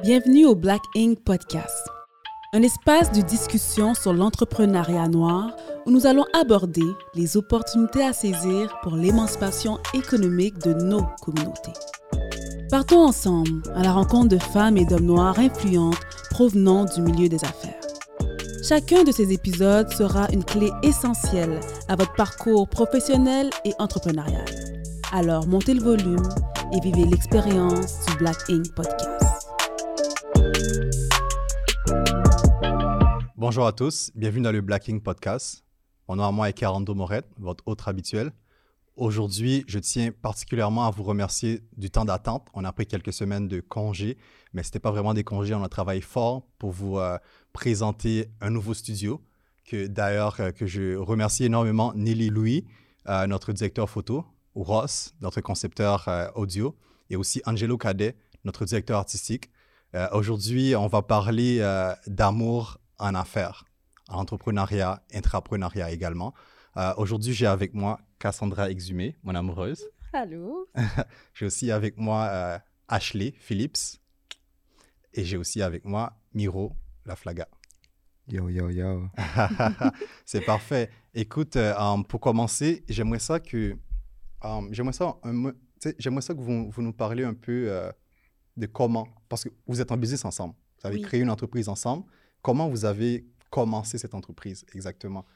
Bienvenue au Black Ink Podcast, un espace de discussion sur l'entrepreneuriat noir où nous allons aborder les opportunités à saisir pour l'émancipation économique de nos communautés. Partons ensemble à la rencontre de femmes et d'hommes noirs influentes provenant du milieu des affaires. Chacun de ces épisodes sera une clé essentielle à votre parcours professionnel et entrepreneurial. Alors montez le volume et vivez l'expérience du Black Ink Podcast. Bonjour à tous, bienvenue dans le Black Ink Podcast. Mon nom à moi est Carando Moret, votre hôte habituel. Aujourd'hui, je tiens particulièrement à vous remercier du temps d'attente. On a pris quelques semaines de congés, mais ce n'était pas vraiment des congés. On a travaillé fort pour vous euh, présenter un nouveau studio. Que d'ailleurs, euh, que je remercie énormément Nelly Louis, euh, notre directeur photo, Ross, notre concepteur audio, et aussi Angelo Cadet, notre directeur artistique. Aujourd'hui, on va parler d'amour en affaires, en entrepreneuriat, intrapreneuriat également. Euh, aujourd'hui, j'ai avec moi Cassandra Exhumé, mon amoureuse. Allô? j'ai aussi avec moi euh, Ashley Phillips. Et j'ai aussi avec moi Miro Laflaga. Yo, yo, yo. C'est parfait. Écoute, euh, pour commencer, j'aimerais ça que, j'aimerais ça, j'aimerais ça que vous, vous, nous parliez un peu de comment, parce que vous êtes en business ensemble. Vous avez créé une entreprise ensemble. Comment vous avez commencé cette entreprise exactement?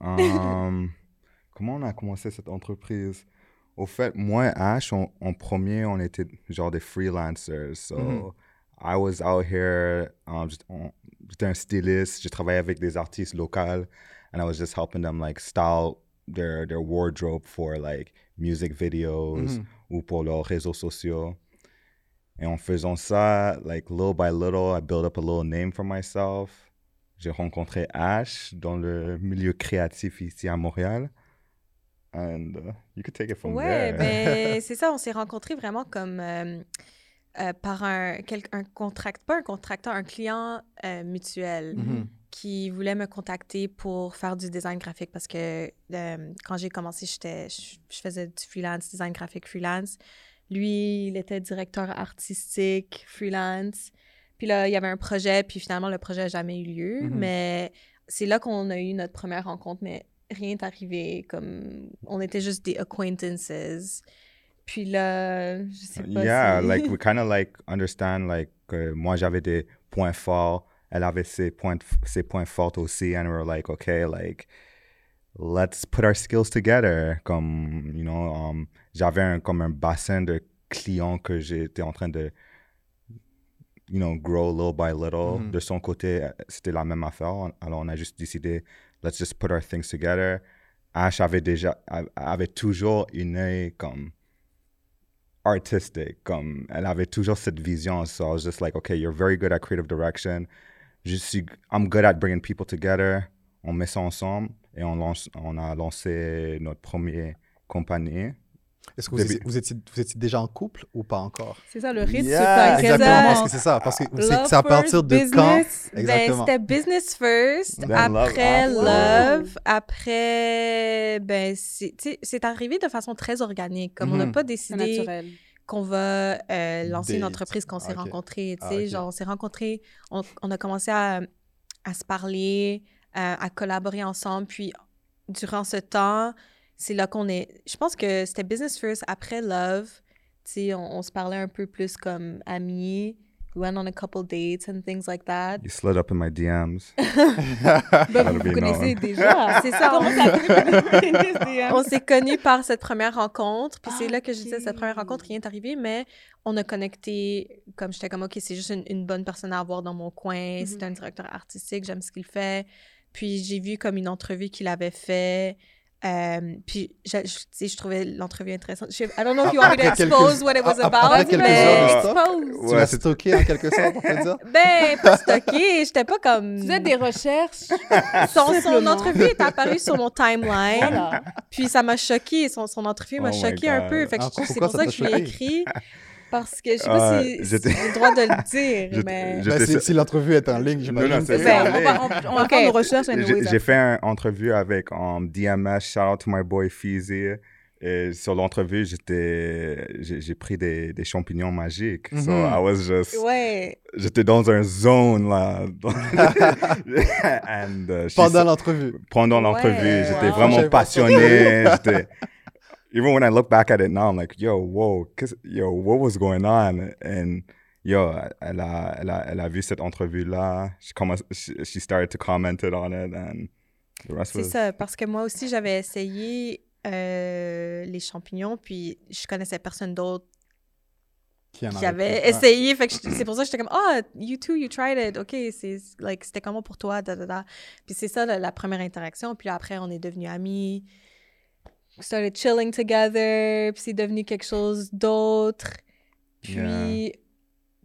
Um, comment on a commencé cette entreprise? Au fait, moi et Ash, en premier, on était genre des freelancers. So, mm-hmm. I was out here, um, j'étais un styliste, j'ai travaillé avec des artistes locaux, and I was just helping them like style their, their wardrobe for like music videos mm-hmm. ou pour leurs réseaux sociaux. Et en faisant ça, like little by little, I built up a little name for myself. J'ai rencontré Ash dans le milieu créatif ici à Montréal. And uh, you could take it from ouais, ben, c'est ça, on s'est rencontrés vraiment comme euh, euh, par un, un contract, pas un contracteur, un client euh, mutuel mm-hmm. qui voulait me contacter pour faire du design graphique parce que quand j'ai commencé, je faisais du freelance, design graphique freelance. Lui, il était directeur artistique, freelance. Puis là, il y avait un projet, puis finalement, le projet n'a jamais eu lieu. Mm-hmm. Mais c'est là qu'on a eu notre première rencontre, mais rien n'est arrivé. Comme, on était juste des acquaintances. Puis là, je sais pas Yeah, like, we kind of like understand, like, moi, j'avais des points forts. Elle avait ses points, ses points forts aussi. And we were like, okay, like, let's put our skills together. Comme, you know, um, j'avais un, comme un bassin de clients que j'étais en train de, you know, grow little by little. Mm-hmm. De son côté, c'était la même affaire. Alors, on a juste décidé, let's just put our things together. Ash avait déjà, avait toujours une œil comme artistique, comme elle avait toujours cette vision. So I was just like, okay, you're very good at creative direction. Je suis, I'm good at bringing people together. On met ça ensemble et on, lance, on a lancé notre première compagnie. Est-ce que vous, étiez, vous, étiez, vous, étiez, déjà en couple ou pas encore? C'est ça, le rythme, yeah, c'est Exactement, parce que c'est ça. Parce que c'est à partir de business, quand? Ben, exactement. Ben, c'était business first, Then après love, love, love après, ben, c'est arrivé de façon très organique. Comme mm -hmm. on n'a mhm. pas décidé qu'on va euh, lancer une entreprise qu'on s'est okay. rencontrés. Tu sais, ah, okay. genre, on s'est rencontrés, on, on, a commencé à, à se parler, à, à collaborer ensemble. Puis, durant ce temps, c'est là qu'on est. Je pense que c'était Business First après Love. Tu sais, on, on, se parlait un peu plus comme amis. We went on a couple dates and things like that. You slid up in my DMs. ben, vous vous connaissez déjà. C'est ça. On, on s'est connus par cette première rencontre. Puis c'est là que je disais, cette première rencontre, rien n'est arrivé, mais on a connecté. Comme j'étais comme, OK, c'est juste une, une, bonne personne à avoir dans mon coin. Mm -hmm. C'est un directeur artistique, j'aime ce qu'il fait. Puis j'ai vu comme une entrevue qu'il avait fait. Euh, puis, je, je, je, trouvais l'entrevue intéressante. Je, I don't know if you want me to expose what it was about, mais expose. Tu l'as stocké en quelque sorte, on peut dire? Ben, pas stocké. J'étais pas comme... Tu faisais des recherches. son, son entrevue est apparue sur mon timeline. Voilà. Puis ça m'a choqué. Son, son entrevue m'a oh choqué un peu. Fait que ah, c'est pour ça que je l'ai écrit. Parce que je sais pas si j'ai le droit de le dire, mais... Ben, si, l'entrevue est en ligne, j'imagine. Non, c'est ben, on va, on, on okay. nos recherches. J'ai fait une entrevue avec um, DMS, shout out to my boy Feezy. Et sur l'entrevue, j'étais, j'ai pris des, des champignons magiques. So Mhm. I was just, Ouais. j'étais dans un zone là. And, uh, she Pendant l'entrevue. pendant Ouais. l'entrevue, j'étais Wow. vraiment passionné. j'étais- Even when I look back at it now, I'm like, yo, whoa, yo, what was going on? And yo, elle a, elle a, elle a vu cette entrevue-là. She, she, she started to comment it on it, and the rest C'est was... ça, parce que moi aussi, j'avais essayé euh, les champignons, puis je connaissais personne d'autre Qui, avait essayé. Fait que je- c'est pour ça que j'étais comme, ah, you too, you tried it. OK, c'est, like, c'était comment pour toi? Da, da, da. Puis c'est ça, la, la première interaction. Puis là, après, on est devenus amis. We started chilling together. Puis c'est devenu quelque chose d'autre. Puis, Yeah.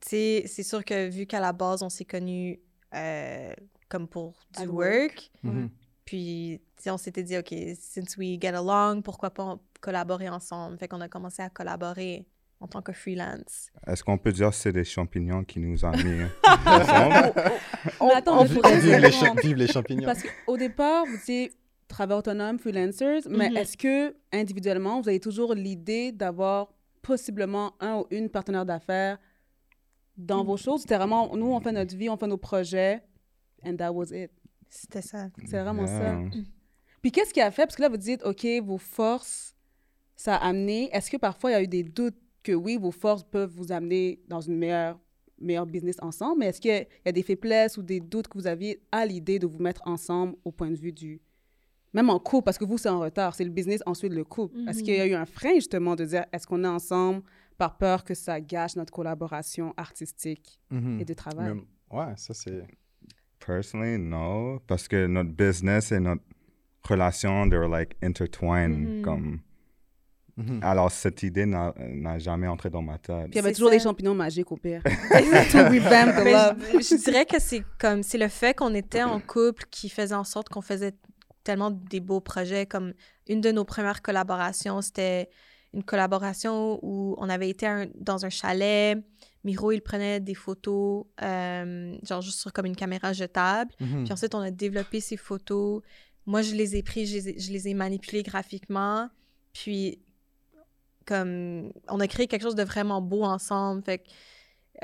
tu sais, c'est sûr que vu qu'à la base, on s'est connus euh, comme pour du work. Mhm. Puis, tu sais, on s'était dit, OK, since we get along, pourquoi pas collaborer ensemble? Fait qu'on a commencé à collaborer en tant que freelance. Est-ce qu'on peut dire que c'est des champignons qui nous ont mis ensemble? Attends, on mais Vi- pour pourrait Vive dire les, champignons? Parce qu'au départ, vous étiez travailleurs autonomes, freelancers, mais Mhm. est-ce que individuellement, vous avez toujours l'idée d'avoir possiblement un ou une partenaire d'affaires dans vos choses? C'était vraiment, nous, on fait notre vie, on fait nos projets, and that was it? C'était ça. C'est vraiment ça. Yeah. Puis qu'est-ce qui a fait? Parce que là, vous dites, OK, vos forces, ça a amené. Est-ce que parfois, il y a eu des doutes que oui, vos forces peuvent vous amener dans une meilleure, meilleure business ensemble, mais est-ce qu'il y y a des faiblesses ou des doutes que vous aviez à l'idée de vous mettre ensemble au point de vue du. Même en couple, parce que vous, c'est en retard, c'est le business, ensuite le couple. Est-ce qu'il y a eu un frein, justement, de dire, est-ce qu'on est ensemble par peur que ça gâche notre collaboration artistique Mhm. et de travail? Mais- ouais, ça c'est. Personally, no. Parce que notre business et notre relation, they were like intertwined. Mhm. Comme... Alors, cette idée n'a jamais entré dans ma tête. Puis il y avait toujours ça. des champignons magiques au pire. to revamp the Mais love. je, je dirais que c'est comme c'est le fait qu'on était en couple qui faisait en sorte qu'on faisait tellement des beaux projets comme une de nos premières collaborations c'était une collaboration où on avait été un- dans un chalet. Miro il prenait des photos euh, genre juste sur comme une caméra jetable. Mhm. puis ensuite on a développé ces photos. Moi je les ai pris je les ai, je les ai manipulées graphiquement. Puis comme on a créé quelque chose de vraiment beau ensemble. Fait que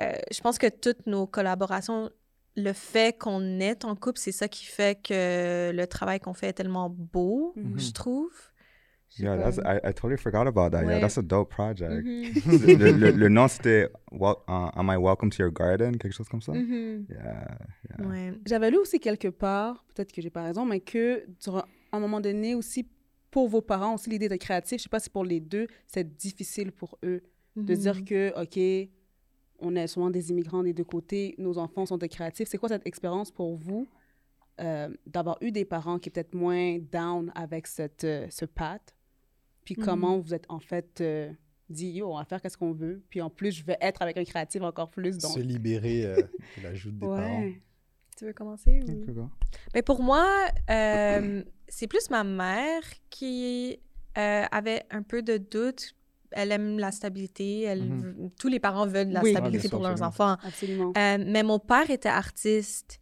euh, je pense que toutes nos collaborations, le fait qu'on est en couple, c'est ça qui fait que le travail qu'on fait est tellement beau, Mhm. je trouve. Yeah, that's, I, I totally forgot about that. Yeah, that's a dope project. Mhm. le, le- le nom, c'était wel- uh, Am I Welcome to Your Garden? Quelque chose comme ça? Mhm. Yeah, yeah. Ouais. J'avais lu aussi quelque part, peut-être que j'ai pas raison, mais que durant un moment donné aussi, pour vos parents aussi, l'idée d'être créatif, je sais pas si pour les deux, c'est difficile pour eux de dire que, OK, on est souvent des immigrants des deux côtés, nos enfants sont des créatifs. C'est quoi cette expérience pour vous euh, d'avoir eu des parents qui peut-être moins down avec cette, euh, ce path? Puis Mhm. comment vous êtes en fait euh, dit, yo, on va faire qu'est-ce qu'on veut. Puis en plus, je vais être avec un créatif encore plus. Donc, Se libérer euh, de l'ajout des parents. ouais. Tu veux commencer? ou-? Ben, pour moi, euh, c'est plus ma mère qui euh, avait un peu de doute. Elle aime la stabilité. Elle Mhm. Tous les parents veulent de la Oui. Ah, stabilité sûr, pour leurs absolument. enfants. Absolument. Euh, mais mon père était artiste.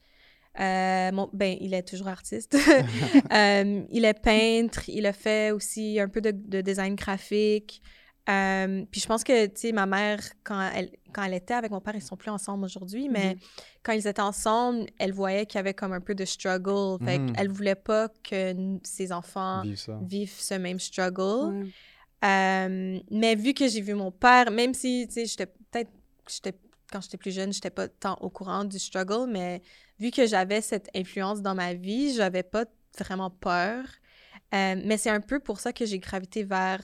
Euh, mon, ben, il est toujours artiste. Euh, il est peintre. Il a fait aussi un peu de, de design graphique. Euh, puis je pense que, tu sais, ma mère, quand elle, quand elle était avec mon père, ils sont plus ensemble aujourd'hui, mais quand ils étaient ensemble, elle voyait qu'il y avait comme un peu de struggle. Fait Mhm. qu'elle voulait pas que n- ses enfants vivent ce même struggle. Euh, mais vu que j'ai vu mon père, même si, tu sais, j'étais peut-être, j'étais, quand j'étais plus jeune, j'étais pas tant au courant du struggle, mais vu que j'avais cette influence dans ma vie, j'avais pas vraiment peur. Euh, mais c'est un peu pour ça que j'ai gravité vers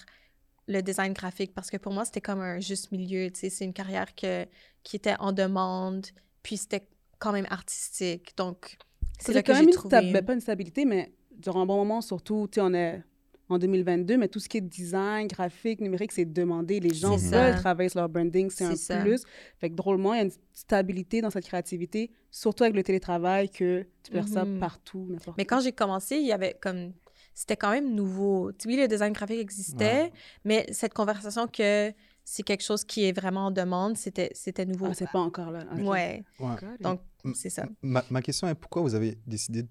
le design graphique, parce que pour moi, c'était comme un juste milieu, tu sais, c'est une carrière que, qui était en demande, puis c'était quand même artistique, donc c'est là que quand j'ai même une trouvé... sta- ben, pas une stabilité, mais durant un bon moment, surtout, tu sais, on est en 2022, mais tout ce qui est design, graphique, numérique, c'est demandé. Les gens veulent ça. travailler sur leur branding, c'est un ça. plus. Fait que drôlement, il y a une stabilité dans cette créativité, surtout avec le télétravail, que tu peux faire ça Mhm. partout, n'importe Mais quand j'ai commencé, il y avait comme. C'était quand même nouveau. Tu- Oui, le design graphique existait, Ouais. mais cette conversation que c'est quelque chose qui est vraiment en demande, c'était c'était nouveau. Ah, c'est pas encore là. Ok. Ouais, donc c'est ça. Ma, ma question est pourquoi vous avez décidé de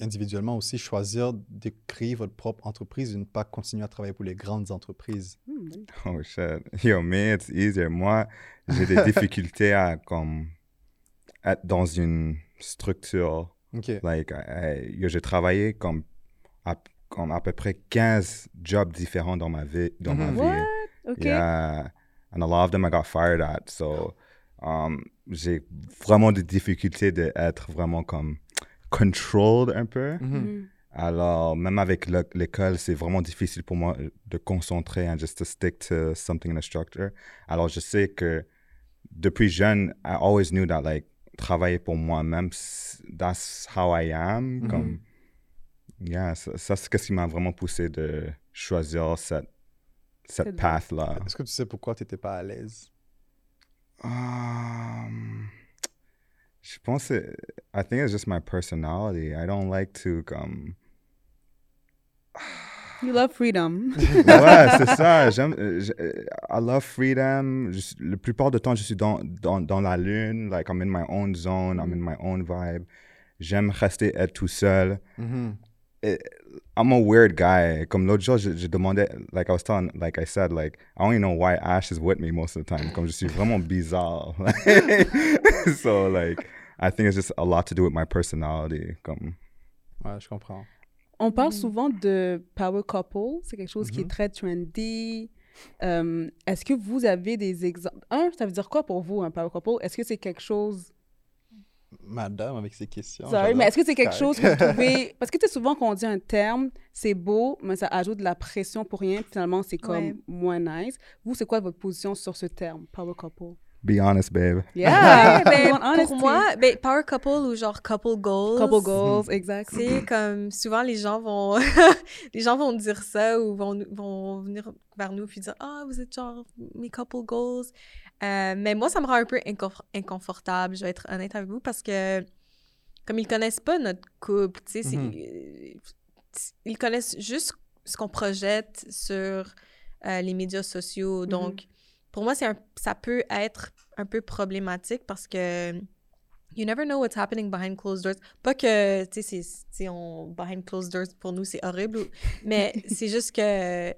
individuellement aussi choisir de créer votre propre entreprise et ne pas continuer à travailler pour les grandes entreprises? Hmm, oh shit. Yo, me, it's easier. Moi, j'ai des difficultés à comme être dans une structure. OK. Like, j'ai travaillé comme à, comme à peu près 15 jobs différents dans ma vie. Dans ma mhm. vie. What? OK. Yeah. And a lot of them I got fired at. So, um, j'ai vraiment des difficultés d'être vraiment comme controlled un peu. Mhm. Mhm. Alors, même avec le- l'école, c'est vraiment difficile pour moi de concentrer and just to stick to something in a structure. Alors, je sais que depuis jeune, I always knew that, like, travailler pour moi-même, that's how I am. Mhm. Comme, yeah, ça, ça, c'est ce qui m'a vraiment poussé de choisir cette, cette Cette path-là. Est-ce que tu sais pourquoi tu n'étais pas à l'aise? Um, je pense que I think it's just my personality. I don't like to comme You love freedom. ouais, c'est ça. J'aime, je- I love freedom. Je la plupart du temps, je suis dans, dans, dans la lune. Like, I'm in my own zone. I'm in my own vibe. J'aime rester être tout seul. Mhm. I'm a weird guy. Comme l'autre jour, je, je demandais, like I was telling, like I said, like, I don't even know why Ash is with me most of the time. Comme je suis vraiment bizarre. so, like, I think it's just a lot to do with my personality. Comme, Ouais, je comprends. On parle souvent de power couple. C'est quelque chose qui Mhm. est très trendy. Euh, Est-ce que vous avez des exemples? Un, ça veut dire quoi pour vous, un power couple? Est-ce que c'est quelque chose... Madame, avec ses questions. Sorry, mais est-ce que c'est quelque chose que vous trouvez... Parce que tu sais, souvent, quand on dit un terme, c'est beau, mais ça ajoute de la pression pour rien. Finalement, c'est comme Ouais. moins nice. Vous, c'est quoi votre position sur ce terme, power couple? be honest, babe. Yeah! Ben, pour moi, ben, power couple ou genre couple goals. Couple goals, exact. C'est comme souvent les gens vont les gens vont dire ça ou vont, vont venir vers nous puis dire ah vous êtes genre mes couple goals Euh, mais moi ça me rend un peu inconf- inconfortable je vais être honnête avec vous parce que comme ils connaissent pas notre couple tu sais c'est- Mhm. euh, ils connaissent juste ce qu'on projette sur euh, les médias sociaux donc pour moi c'est un- ça peut être un peu problématique parce que you never know what's happening behind closed doors. Pas que, tu sais, c'est- on behind closed doors pour nous c'est horrible, mais c'est juste que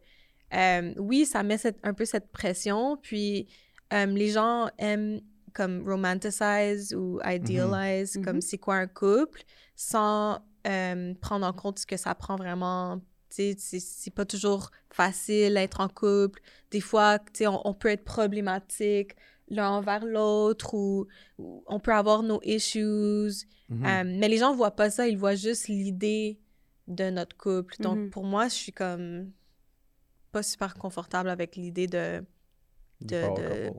euh, oui, ça met cette- un peu cette pression, puis euh, les gens aiment comme romanticize ou idealize comme Mhm. c'est quoi un couple sans euh, prendre en compte ce que ça prend vraiment. C'est- pas toujours facile d'être en couple. Des fois, on, on peut être problématique l'un envers l'autre ou, ou on peut avoir nos issues. Mhm. Euh, mais les gens voient pas ça, ils voient juste l'idée de notre couple. Donc, pour moi, je suis comme pas super confortable avec l'idée de de-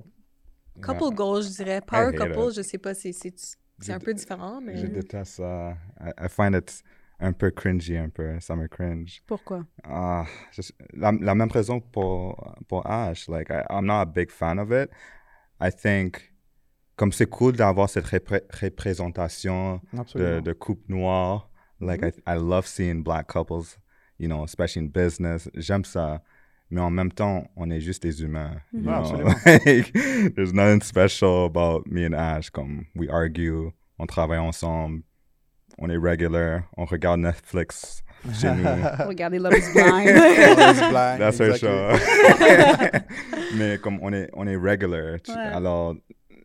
couple. Yeah. goals, je dirais. Power couple, it. je sais pas, c'est c'est- c'est un peu différent, mais... Je déteste ça. I, I find it un peu cringy, un peu. Ça me cringe. Pourquoi? Ah, je- la, la même raison pour, pour Ash. Like, I, I'm not a big fan of it. I think, comme c'est cool d'avoir cette repré- représentation de, de couple noire. Like, I, I love seeing black couples, you know, especially in business. J'aime ça. Mais en même temps, on est juste des humains. know? absolument. Like, there's nothing special about me and Ash. Comme, we argue, on travaille ensemble, on est regular, on regarde Netflix chez nous. Regardez Love is Blind. Love is blind, That's show. Mais comme on est, on est regular. Ouais. Alors,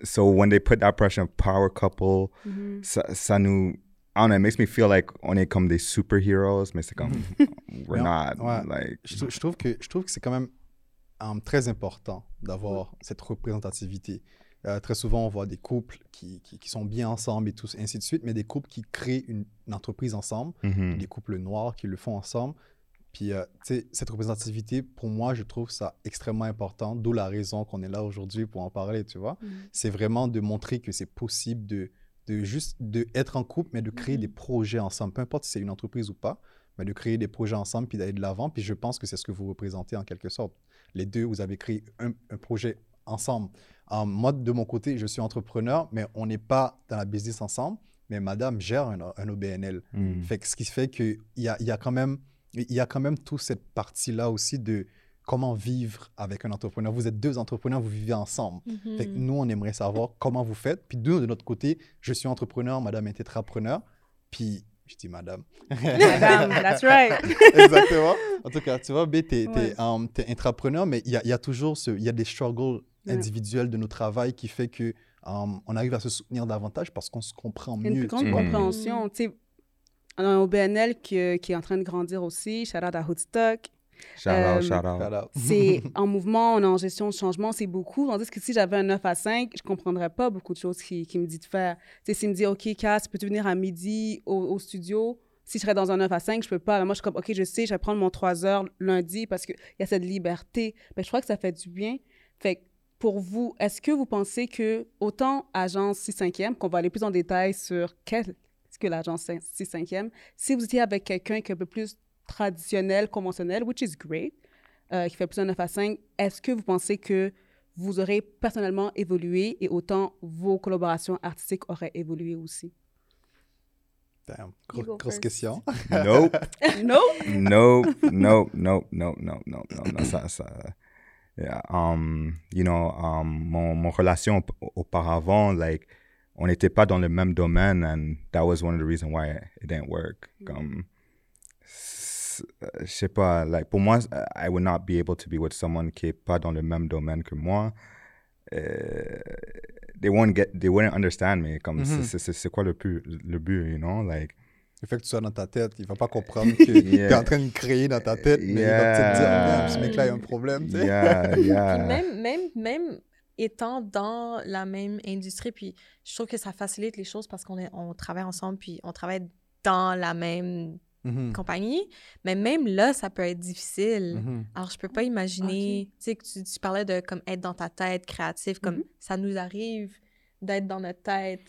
so when they put that pressure of power couple, Mhm. ça, ça nous. I don't know, it makes me feel like on est comme des superheroes, mais c'est comme, we're Mais on- not. ouais. Like, Je, trou- je trouve que, je trouve que c'est quand même euh, très important d'avoir cette représentativité. Euh, très souvent, on voit des couples qui, qui, qui sont bien ensemble et tout, ainsi de suite, mais des couples qui créent une, une entreprise ensemble, mhm. des couples noirs qui le font ensemble. Puis, euh, tu sais, cette représentativité, pour moi, je trouve ça extrêmement important, d'où la raison qu'on est là aujourd'hui pour en parler, tu vois. Mhm. C'est vraiment de montrer que c'est possible de, de juste de être en couple, mais de créer des projets ensemble, peu importe si c'est une entreprise ou pas, mais de créer des projets ensemble puis d'aller de l'avant. Puis je pense que c'est ce que vous représentez en quelque sorte. Les deux, vous avez créé un, un projet ensemble. Euh, moi, de mon côté, je suis entrepreneur, mais on n'est pas dans la business ensemble. Mais madame gère un, un OBNL. Mm. Fait que ce qui fait qu'il y a, il y a quand même il y a quand même toute cette partie-là aussi de comment vivre avec un entrepreneur. Vous êtes deux entrepreneurs, vous vivez ensemble. Mhm. Fait que nous, on aimerait savoir comment vous faites. Puis nous, de notre côté, je suis entrepreneur, madame est tétrapreneur. Puis Je dis madame. Madame, that's right. Exactement. En tout cas, tu vois, B, tu es, Ouais. intrapreneur, mais il y a, il y a toujours ce, il y a des struggles Ouais. individuels de nos travail qui fait que um, on arrive à se soutenir davantage parce qu'on se comprend Il y a une mieux. plus grande tu compréhension. Tu sais, on a un OBNL qui, qui est en train de grandir aussi. Shout out à Hoodstock. Shout out, Euh, shout out. Shout out. C'est en mouvement, on est en gestion de changement, c'est beaucoup. Tandis que si j'avais un 9 à 5, je ne comprendrais pas beaucoup de choses qu'il qui me dit de faire. Tu sais, s'il me dit, OK, Cass, peux-tu venir à midi au, au studio? Si je serais dans un 9 à 5, je peux pas. Mais moi, je suis comme, OK, je sais, je vais prendre mon 3 heures lundi parce qu'il y a cette liberté. Ben, je crois que ça fait du bien. Fait que pour vous, est-ce que vous pensez que, autant agence 6 5e, qu'on va aller plus en détail sur qu'est-ce que l'agence 6 5e, si vous étiez avec quelqu'un qui est un peu plus traditionnel, conventionnel, which is great, euh, qui fait plus un 9 à 5, est-ce que vous pensez que vous aurez personnellement évolué et autant vos collaborations artistiques auraient évolué aussi? Damn. Gros- grosse first. question. Nope. non? nope, nope, nope, nope, nope, nope, nope, non, ça, ça, yeah, um, you know, um, mon, mon relation aup- auparavant, like, on n'était pas dans le même domaine, and that was one of the reasons why it didn't work. Comme, s- euh, je sais pas, like, pour moi, I would not be able to be with someone qui est pas dans le même domaine que moi. Euh, they won't get, they wouldn't understand me. Comme, c'est- Mhm. c'est- quoi le but, le but, you know, like, Le fait que tu sois dans ta tête, il va pas comprendre que tu es Yeah. en train de créer dans ta tête, mais il va peut-être dire, Yeah. Damn, ce mec-là, il y a un problème. tu sais. yeah, yeah. Même, même, même étant dans la même industrie, puis je trouve que ça facilite les choses parce qu'on est- on travaille ensemble, puis on travaille dans la même Mhm. compagnie. Mais même là, ça peut être difficile. Mhm. Alors, je peux pas imaginer, tu sais, que tu, tu parlais de comme être dans ta tête, créatif, comme Mhm. ça nous arrive d'être dans notre tête.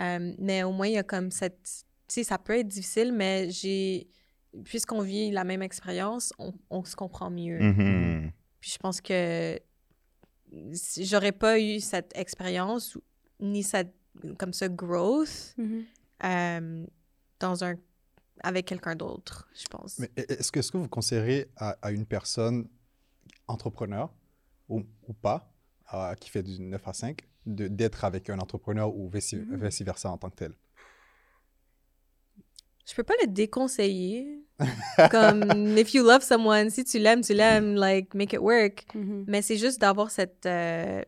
Euh, mais au moins, il y a comme cette, tu sais, ça peut être difficile, mais j'ai, puisqu'on vit la même expérience, on, on se comprend mieux. Puis je pense que si j'aurais pas eu cette expérience ni cette, comme ce growth euh, dans un, avec quelqu'un d'autre, je pense. Mais e- est-ce que, est-ce que vous conseillerez à, à une personne entrepreneur ou, ou pas, euh, qui fait du 9 à 5, de, d'être avec un entrepreneur ou vice, Mhm. versa en tant que tel? Je peux pas le déconseiller. Comme, if you love someone, si tu l'aimes, tu l'aimes, like, make it work. Mhm. Mais c'est juste d'avoir cette euh,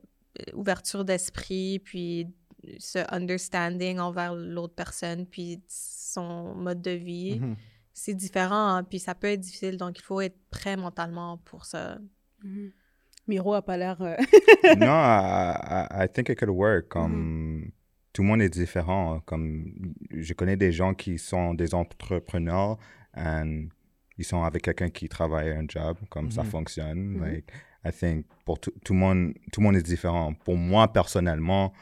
ouverture d'esprit, puis ce understanding envers l'autre personne, puis son mode de vie. Mhm. C'est différent, hein, puis ça peut être difficile, donc il faut être prêt mentalement pour ça. Mhm. Miro a pas l'air... euh, no, I, I, think it could work. Comme tout le monde est différent. Comme je connais des gens qui sont des entrepreneurs and ils sont avec quelqu'un qui travaille un job, comme ça Mhm. fonctionne. Like, I think pour tout, tout le monde, tout le monde est différent. Pour moi personnellement,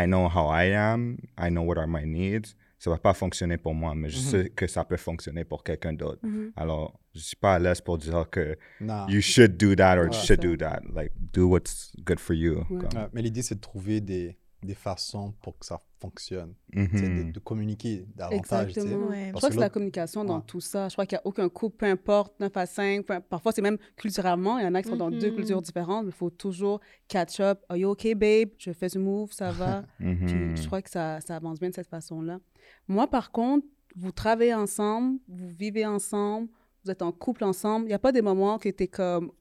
I know how I am. I know what are my needs. Ça va pas fonctionner pour moi, mais je Mhm. sais que ça peut fonctionner pour quelqu'un d'autre. Mhm. Alors, je suis pas à l'aise pour dire que Non. you should do that or Ouais. you should Ça. do that. Like, do what's good for you. Ouais. Comme- Ouais, mais l'idée, c'est de trouver des, des façons pour que ça fonctionne. Sais, de, de communiquer davantage. Exactement. Ouais. Je crois que c'est la communication dans Ouais. tout ça. Je crois qu'il n'y a aucun couple, peu importe, 9 à 5. peu- Parfois, c'est même culturellement. Il y en a qui sont dans deux Mhm. cultures différentes. mais Il faut toujours catch up. Are you okay, babe? Je fais ce move, ça va? Mhm. Puis je crois que ça, ça avance bien de cette façon-là. Moi, par contre, vous travaillez ensemble, vous vivez ensemble, vous êtes en couple ensemble. Il n'y a pas des moments que tu es comme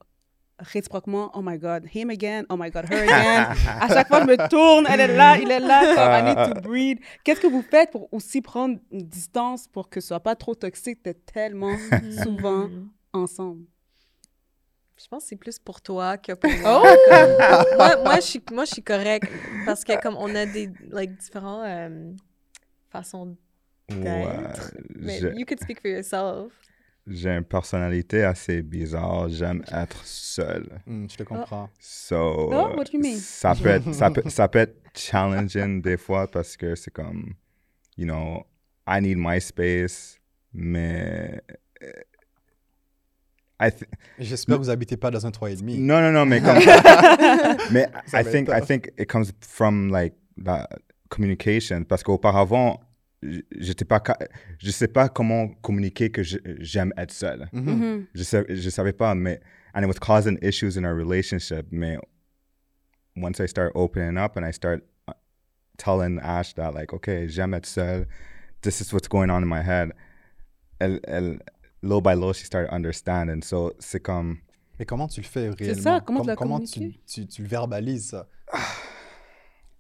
réciproquement, oh my God, him again, oh my God, her again. à chaque fois, je me tourne, elle est là, il est là, comme I need to breathe. Qu'est-ce que vous faites pour aussi prendre une distance pour que ce soit pas trop toxique d'être tellement souvent Mhm. ensemble? Je pense que c'est plus pour toi que pour moi. Oh! Comme- moi, moi, je suis, moi, je suis correcte parce que comme on a des like, différents euh, façons Ouais, d'être. Mais j'ai- you could speak for yourself. J'ai une personnalité assez bizarre. J'aime être seul. Hmm, je te comprends. So, Oh, what do you mean? Ça peut, être, ça, peut, ça peut être challenging des fois parce que c'est comme, you know, I need my space, mais. I th- J'espère que vous habitez pas dans un 3,5. non, non, non, mais comme. mais Ça I think, I think it comes from like la communication parce qu'auparavant, j'étais pas, je sais pas comment communiquer que j'aime être seul. Mhm. Mhm. Je, sais, je savais pas, mais and it was causing issues in our relationship. Mais once I start opening up and I start uh, telling Ash that like, okay, j'aime être seul, this is what's going on in my head. Elle, elle, little by little, she started understanding. So c'est comme. Mais comment tu le fais réellement? ça, comment tu l'as comment tu, tu, tu le verbalises, ça?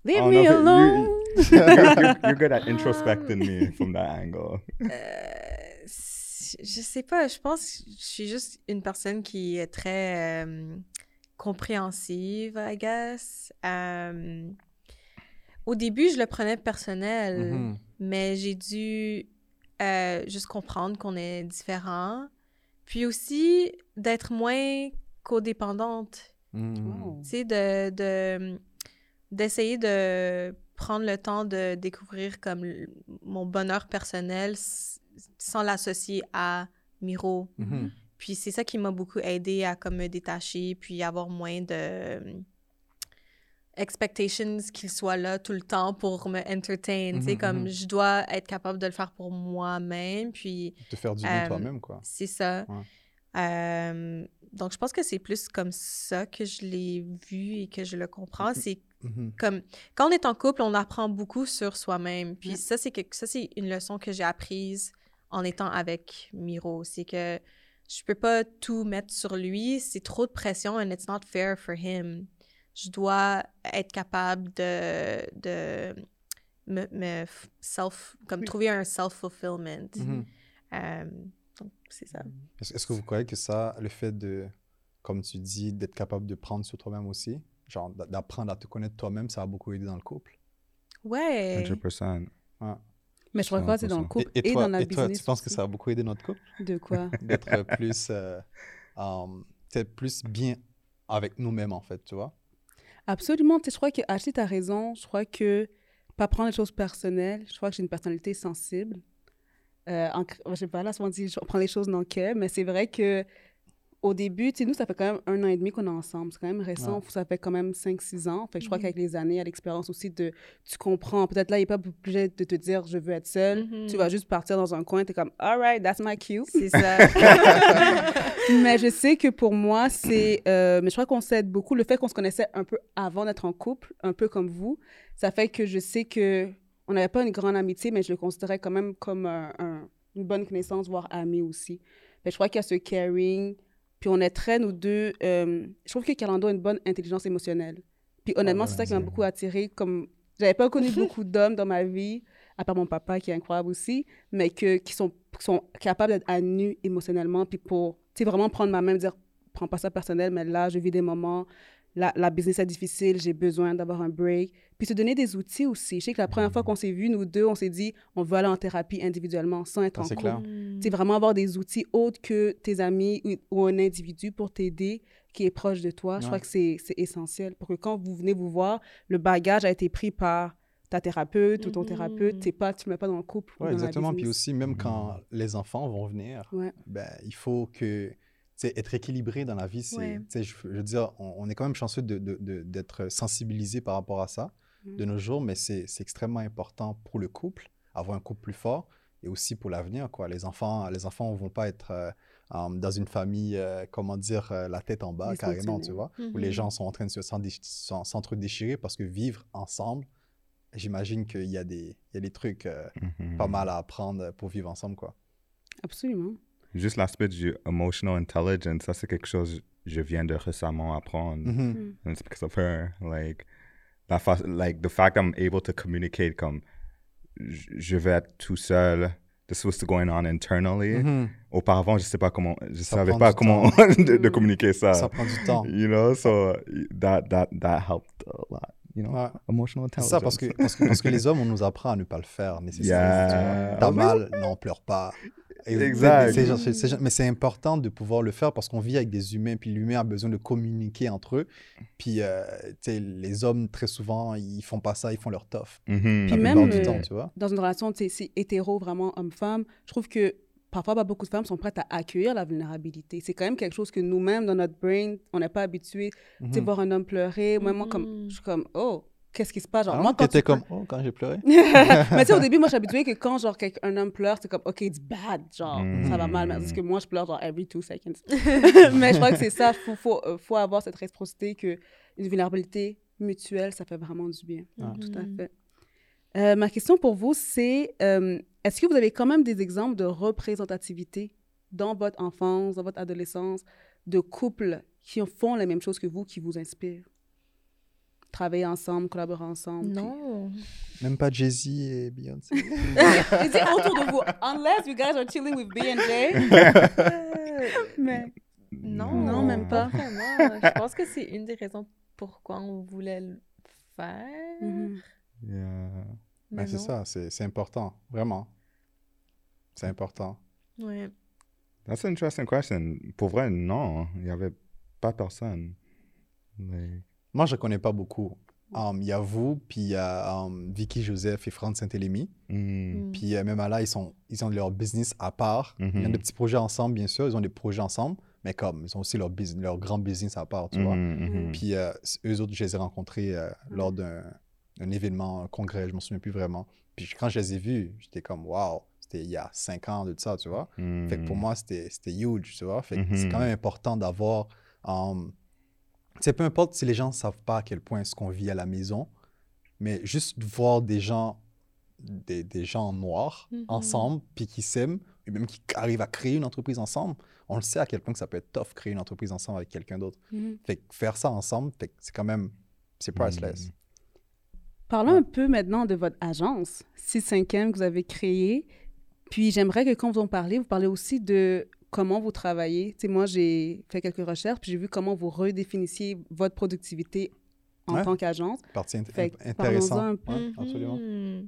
Leave Oh, me no, you- alone. you're, you're- you're good at introspecting me from that angle. Euh, je sais pas, je pense que je suis juste une personne qui est très euh, compréhensive, I guess. Euh, au début, je le prenais personnel, Mhm. mais j'ai dû euh, juste comprendre qu'on est différents. Puis aussi, d'être moins codépendante. Oh. Tu sais, de, de- d'essayer de prendre le temps de découvrir comme mon bonheur personnel sans l'associer à Miro. Mhm. Puis c'est ça qui m'a beaucoup aidé à comme me détacher puis avoir moins de expectations qu'il soit là tout le temps pour me entertain. Tu sais, Mhm, comme mhm. je dois être capable de le faire pour moi-même. Puis Te faire du bien Euh, toi-même, quoi. c'est ça. Ouais. Euh, donc, je pense que c'est plus comme ça que je l'ai vu et que je le comprends. C'est Mhm. comme quand on est en couple, on apprend beaucoup sur soi-même. Puis ça, c'est que ça, c'est une leçon que j'ai apprise en étant avec Miro. C'est que je peux pas tout mettre sur lui. C'est trop de pression and it's not fair for him. Je dois être capable de, de me, self, comme Oui. trouver un self-fulfillment. Mhm. Euh, c'est ça. Est-ce que vous croyez que ça, le fait de, comme tu dis, d'être capable de prendre sur toi-même aussi, genre d'a- d'apprendre à te connaître toi-même, ça a beaucoup aidé dans le couple? Ouais. 100%. Ouais. Mais je crois que c'est dans le 100%. couple Et, et, et toi, dans la et toi, business. tu penses que ça a beaucoup aidé notre couple? De quoi? D'être plus, euh, um, plus bien avec nous-mêmes, en fait, tu vois? Absolument. Je crois que Ashley, tu as raison. Je crois que pas prendre les choses personnelles. Je crois que j'ai une personnalité sensible. Euh, en, je sais pas, là, souvent on dit, je prends les choses dans le cœur, mais c'est vrai que au début, tu sais, nous, ça fait quand même un an et demi qu'on est ensemble. C'est quand même récent. Ouais. Ça fait quand même 5-6 ans. Fait que je crois Mhm. qu'avec les années, à l'expérience aussi de, tu comprends. Peut-être là, il n'est pas obligé de te dire, je veux être seule. Mhm. Tu vas juste partir dans un coin, tu es comme, all right, that's my cue. C'est ça. mais je sais que pour moi, c'est. euh, mais je crois qu'on s'aide beaucoup. Le fait qu'on se connaissait un peu avant d'être en couple, un peu comme vous, ça fait que je sais que on n'avait pas une grande amitié, mais je le considérais quand même comme un- un- une bonne connaissance, voire ami aussi. Que je crois qu'il y a ce caring. Puis on est très, nous deux. euh, je trouve que Calando a une bonne intelligence émotionnelle. Puis honnêtement, ouais, c'est ça qui m'a beaucoup attirée. Comme j'avais pas connu beaucoup d'hommes dans ma vie, à part mon papa qui est incroyable aussi, mais que, qui, sont, qui sont capables d'être à nu émotionnellement, puis pour vraiment prendre ma main et dire prends pas ça personnel, mais là, je vis des moments, la, la business est difficile, j'ai besoin d'avoir un break. Puis se donner des outils aussi. Je sais que la première fois qu'on s'est vus, nous deux, on s'est dit on veut aller en thérapie individuellement sans être Ah, en c'est couple. clair. Tu sais, vraiment avoir des outils autres que tes amis ou, ou un individu pour t'aider qui est proche de toi. Je crois que c'est c'est essentiel pour que quand vous venez vous voir, le bagage a été pris par ta thérapeute ou ton Mhm. thérapeute. C'est pas, tu ne le mets pas dans le couple. ou Ouais, dans la exactement. Puis aussi, même quand les enfants vont venir, Ouais. ben, il faut que, être équilibré dans la vie, c'est, Ouais. je, je veux dire, on, on est quand même chanceux de, de- de- d'être sensibilisé par rapport à ça de Mhm. nos jours, mais c'est, c'est extrêmement important pour le couple, avoir un couple plus fort, et aussi pour l'avenir, quoi. Les enfants, les enfants vont pas être euh, dans une famille, euh, comment dire, euh, la tête en bas, carrément, tu vois, où les Mhm. gens sont en train de se s'entre-déchirer parce que vivre ensemble, j'imagine qu'il y a des, il y a des trucs euh, Mhm. pas mal à apprendre pour vivre ensemble, quoi. Absolument. Juste l'aspect du emotional intelligence, ça c'est quelque chose que je viens de récemment apprendre. Mhm. And it's because of her. Like, la fa- like the fact I'm able to communicate comme je vais être tout seul. This was going on internally. Mhm. Auparavant, je sais pas comment, je Ça savais pas comment de, de communiquer ça. Ça prend du temps. You know, so that that that helped a lot. You know, Ouais. emotional C'est intelligence. ça, parce que, parce, que, parce que les hommes, on nous apprend à ne pas le faire nécessairement. Yeah. T'as mal, non, pleure pas. Et- Exact. mais c'est important de pouvoir le faire parce qu'on vit avec des humains, puis l'humain a besoin de communiquer entre eux. Puis, euh, tu sais, les hommes, très souvent, ils font pas ça, ils font leur tough. Mhm. Puis La même, euh, temps, tu vois. dans une relation, tu sais, c'est hétéro, vraiment homme-femme, je trouve que parfois, pas beaucoup de femmes sont prêtes à accueillir la vulnérabilité. C'est quand même quelque chose que nous-mêmes, dans notre brain, on n'est pas habitué. Tu sais, Mhm. voir un homme pleurer, moi, moi, comme, Mhm. je suis comme, oh, qu'est-ce qui se passe? Genre, Ah, moi, quand t'étais tu comme, oh, quand j'ai pleuré. mais tu sais, au début, moi, je suis habituée que quand, genre, un homme pleure, c'est comme, OK, it's bad, genre, ça va mal. Mais parce que moi, je pleure, genre, every two seconds. mais je crois que c'est ça, il faut, faut, euh, faut avoir cette réciprocité que une vulnérabilité mutuelle, ça fait vraiment du bien. Ah. Tout à Mhm. fait. Euh, ma question pour vous, c'est euh, est-ce que vous avez quand même des exemples de représentativité dans votre enfance, dans votre adolescence, de couples qui font les mêmes choses que vous, qui vous inspirent? Travailler ensemble, collaborer ensemble. Non. Même pas Jay-Z et Beyoncé. Is it autour de vous? Unless you guys are chilling with B&J. Mais Non, Non, même pas. vraiment. Je pense que c'est une des raisons pourquoi on voulait le faire. Mhm. Yeah. Mais Ben, c'est ça, c'est c'est important, vraiment. C'est important. Ouais. That's an interesting question. Pour vrai, non. Il n'y avait pas personne. Like, Moi, je ne connais pas beaucoup. Um, Il y a vous, puis il y a um, Vicky Joseph et Franck Saint-Élémy. mm, Mm. Puis euh, même à là, ils, sont, ils ont leur business à part. Ils ont des petits projets ensemble, bien sûr. Ils ont des projets ensemble. Mais comme, ils ont aussi leur, business, leur grand business à part, tu vois. mhm, mhm. Puis euh, eux autres, je les ai rencontrés euh, lors d'un un événement, un congrès, je m'en souviens plus vraiment. Puis quand je les ai vus, j'étais comme, waouh, c'était il y a cinq ans de ça, tu vois. Fait que pour Mm. moi, c'était c'était huge, tu vois. Fait que c'est quand même important d'avoir. um, tu sais, peu importe si les gens ne savent pas à quel point ce qu'on vit à la maison, mais juste voir des gens, des, des gens noirs Mhm. ensemble, puis qui s'aiment, et même qui arrivent à créer une entreprise ensemble, on le sait à quel point que ça peut être tough créer une entreprise ensemble avec quelqu'un d'autre. Mhm. Fait que faire ça ensemble, fait que c'est quand même. C'est priceless. Mhm. Parlons Ouais. un peu maintenant de votre agence, 6-5e que vous avez créée. Puis j'aimerais que quand vous en parlez, vous parlez aussi de comment vous travaillez. Tu sais, moi, j'ai fait quelques recherches, puis j'ai vu comment vous redéfinissiez votre productivité en Ouais. tant qu'agence. Partie int- Fait que int- parlons-en intéressante. un peu. Ouais, absolument. Mhm.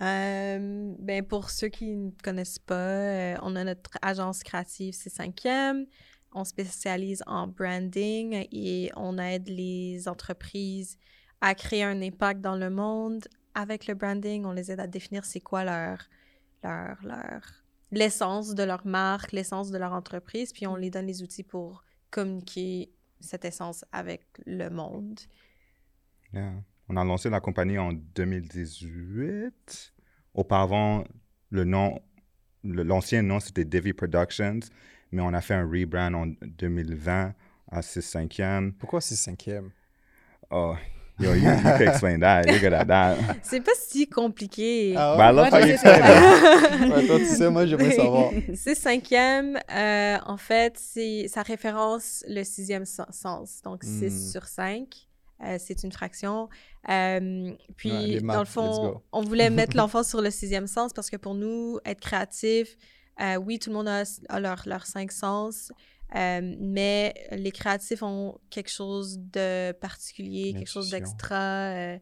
Euh, ben pour ceux qui ne connaissent pas, euh, on a notre agence créative C'est 5e. On spécialise en branding et on aide les entreprises à créer un impact dans le monde. Avec le branding, on les aide à définir c'est quoi leur, leur, leur, l'essence de leur marque, l'essence de leur entreprise, puis on les donne les outils pour communiquer cette essence avec le monde. Yeah. On a lancé la compagnie en 2018. Auparavant, le nom, le- l'ancien nom, c'était Divi Productions, mais on a fait un rebrand en 2020 à 6-5e. Pourquoi c'est cinquième? Oh, yo, you, you can explain that. You're good at that. C'est pas si compliqué. Ah But I love Ouais, how je you sais, c'est explain it. Ouais, toi, tu sais, moi, j'aimerais savoir. C'est cinquième. euh, en fait, c'est ça référence le sixième sen- sens. Donc, Hmm. 6 sur 5. c'est une fraction. Euh, puis, Ouais, dans le fond, on voulait mettre l'enfant sur le sixième sens parce que pour nous, être créatif, euh, oui, tout le monde a, a leur, leurs cinq sens, euh, mais les créatifs ont quelque chose de particulier, quelque chose d'extra. euh,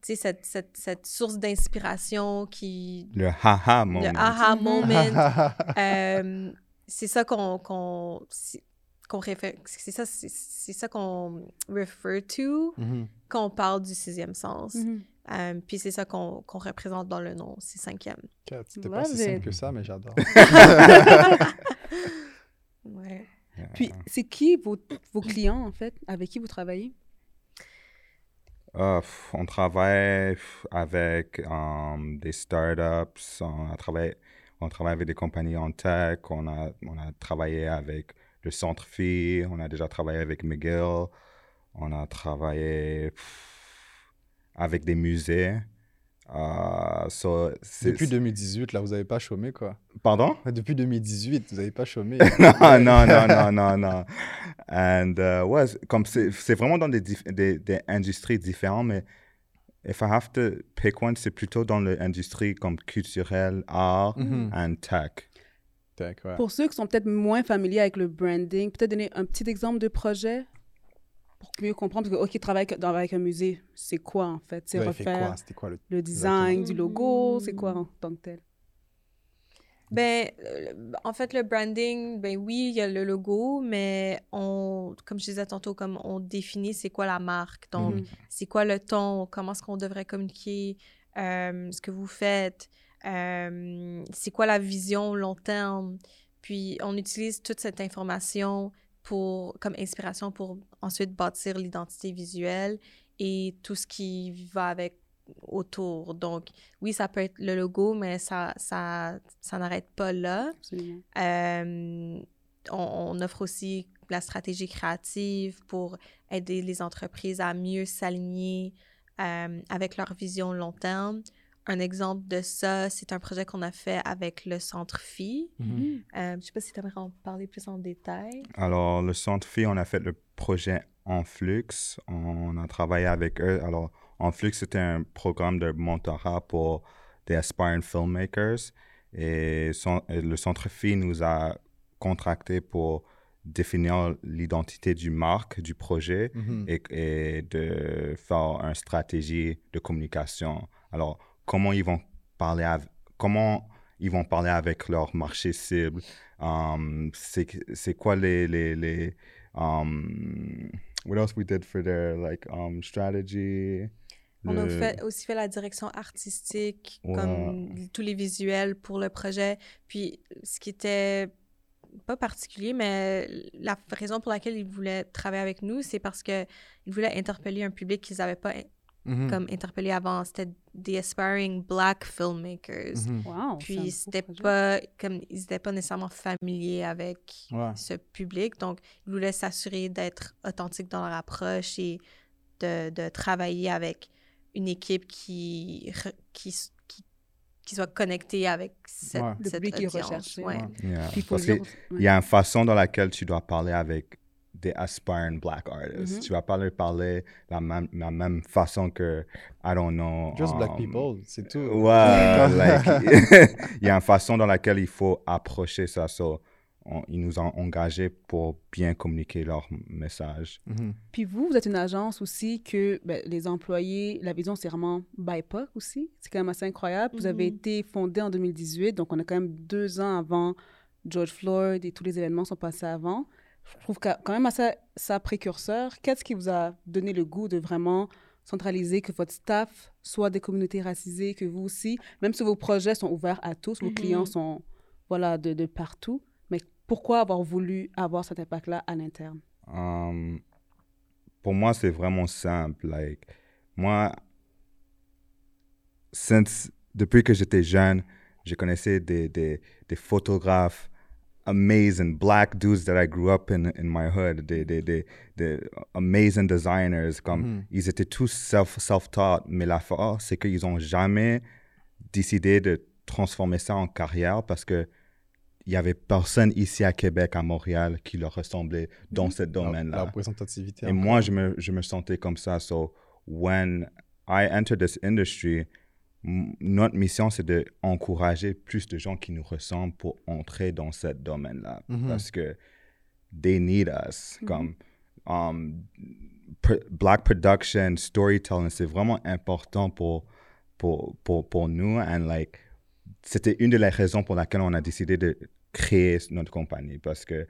tu sais, cette, cette, cette source d'inspiration qui. Le haha moment. Le aha Mhm. moment. Euh, c'est ça qu'on qu'on c'est- qu'on réfère c'est ça c'est c'est ça qu'on refer to Mhm. quand on parle du sixième sens Mhm. Euh, puis c'est ça qu'on représente dans le nom c'est cinquième C'était pas si simple it. que ça, mais j'adore. ouais. Puis c'est qui vos, vos clients, en fait, avec qui vous travaillez? Ah, on travaille avec um, des startups, on, a travaillé, on travaille avec des compagnies en tech, on a, on a travaillé avec le Centre Phi, on a déjà travaillé avec McGill, on a travaillé avec des musées. Ah, so, Depuis 2018, là, vous n'avez pas chômé, quoi. Pardon? Depuis 2018, vous n'avez pas chômé. non, non, non, non, non, non. And, ouais, c'est- comme c'est vraiment dans des, dif- des, des industries différentes, mais if I have to pick one, c'est plutôt dans l'industrie comme culturelle, art Mhm. and tech. Tac, ouais. Pour ceux qui sont peut-être moins familiers avec le branding, peut-être donner un petit exemple de projet? Pour mieux comprendre. Parce que, OK, travailler avec- dans- avec un musée, c'est quoi, en fait? C'est refaire quoi? Le... le design du logo, c'est quoi en tant que tel? ben en fait le branding ben oui il y a le logo mais on comme je disais tantôt comme on définit c'est quoi la marque donc Mhm. c'est quoi le ton, comment est-ce qu'on devrait communiquer, euh, ce que vous faites, euh, c'est quoi la vision long terme? Puis on utilise toute cette information pour, comme inspiration pour ensuite bâtir l'identité visuelle et tout ce qui va avec autour. Donc oui, ça peut être le logo, mais ça, ça, ça n'arrête pas là. Euh, on, on offre aussi la stratégie créative pour aider les entreprises à mieux s'aligner euh, avec leur vision long terme. Un exemple de ça, c'est un projet qu'on a fait avec le Centre Phi. Mhm. Euh, je ne sais pas si tu aimerais en parler plus en détail. Alors, le Centre Phi, on a fait le projet En Flux. On a travaillé avec eux. Alors, En Flux, c'était un programme de mentorat pour des aspiring filmmakers. Et, son- et le Centre Phi nous a contracté pour définir l'identité du marque, du projet Mhm. et, et de faire une stratégie de communication. Alors, comment ils vont parler avec, comment ils vont parler avec leur marché cible? Um, c'est quoi les, les, les um, what else we did for their like um, strategy? On a fait, aussi fait la direction artistique, Ouais. comme tous les visuels pour le projet. Puis, ce qui était pas particulier, mais la raison pour laquelle ils voulaient travailler avec nous, c'est parce qu'ils voulaient interpeller un public qu'ils n'avaient pas Mhm. comme interpellé avant. C'était des aspiring black filmmakers. Mhm. Wow, Puis c'était pas comme ils n'étaient pas nécessairement familiers avec Ouais. ce public. Donc, ils voulaient s'assurer d'être authentiques dans leur approche et de, de travailler avec une équipe qui, qui, qui, qui soit connectée avec cette, Ouais. Le cette public audience. recherché, Ouais. Ouais. Yeah. Parce le que dire- il y a une façon dans laquelle tu dois parler avec des aspiring black artists. Mhm. Tu vas pas leur parler la même, la même façon que, I don't know. Just black um, people, c'est tout. Ouais, like, il y a une façon dans laquelle il faut approcher ça. So, on- ils nous ont engagés pour bien communiquer leur message. Mhm. Puis vous, vous êtes une agence aussi que ben, les employés, la vision, c'est vraiment BIPOC aussi. C'est quand même assez incroyable. Vous avez Mhm. été fondé en 2018, donc on a quand même deux ans avant George Floyd et tous les événements sont passés avant. Je trouve quand même assez ça précurseur. Qu'est-ce qui vous a donné le goût de vraiment centraliser que votre staff soit des communautés racisées, que vous aussi, même si vos projets sont ouverts à tous, vos clients sont voilà, de, de partout, mais pourquoi avoir voulu avoir cet impact-là à l'interne? Um, pour moi, c'est vraiment simple. Like, moi, since, depuis que j'étais jeune, je connaissais des, des, des photographes amazing, black dudes that I grew up in, in my hood, des, des, des, des amazing designers. Comme, Mhm. Ils étaient tous self, self-taught, mais la force, c'est qu'ils n'ont jamais décidé de transformer ça en carrière parce que il y avait personne ici à Québec, à Montréal, qui leur ressemblait dans ce La, domaine-là. la représentativité. Et moi, je me, je me sentais comme ça. So, when I entered this industry, notre mission, c'est d'encourager plus de gens qui nous ressemblent pour entrer dans ce domaine-là. Mhm. Parce que they need us. Comme, um, pr- black production, storytelling, c'est vraiment important pour, pour, pour, pour nous. And like, c'était une des raisons pour laquelle on a décidé de créer notre compagnie. Parce que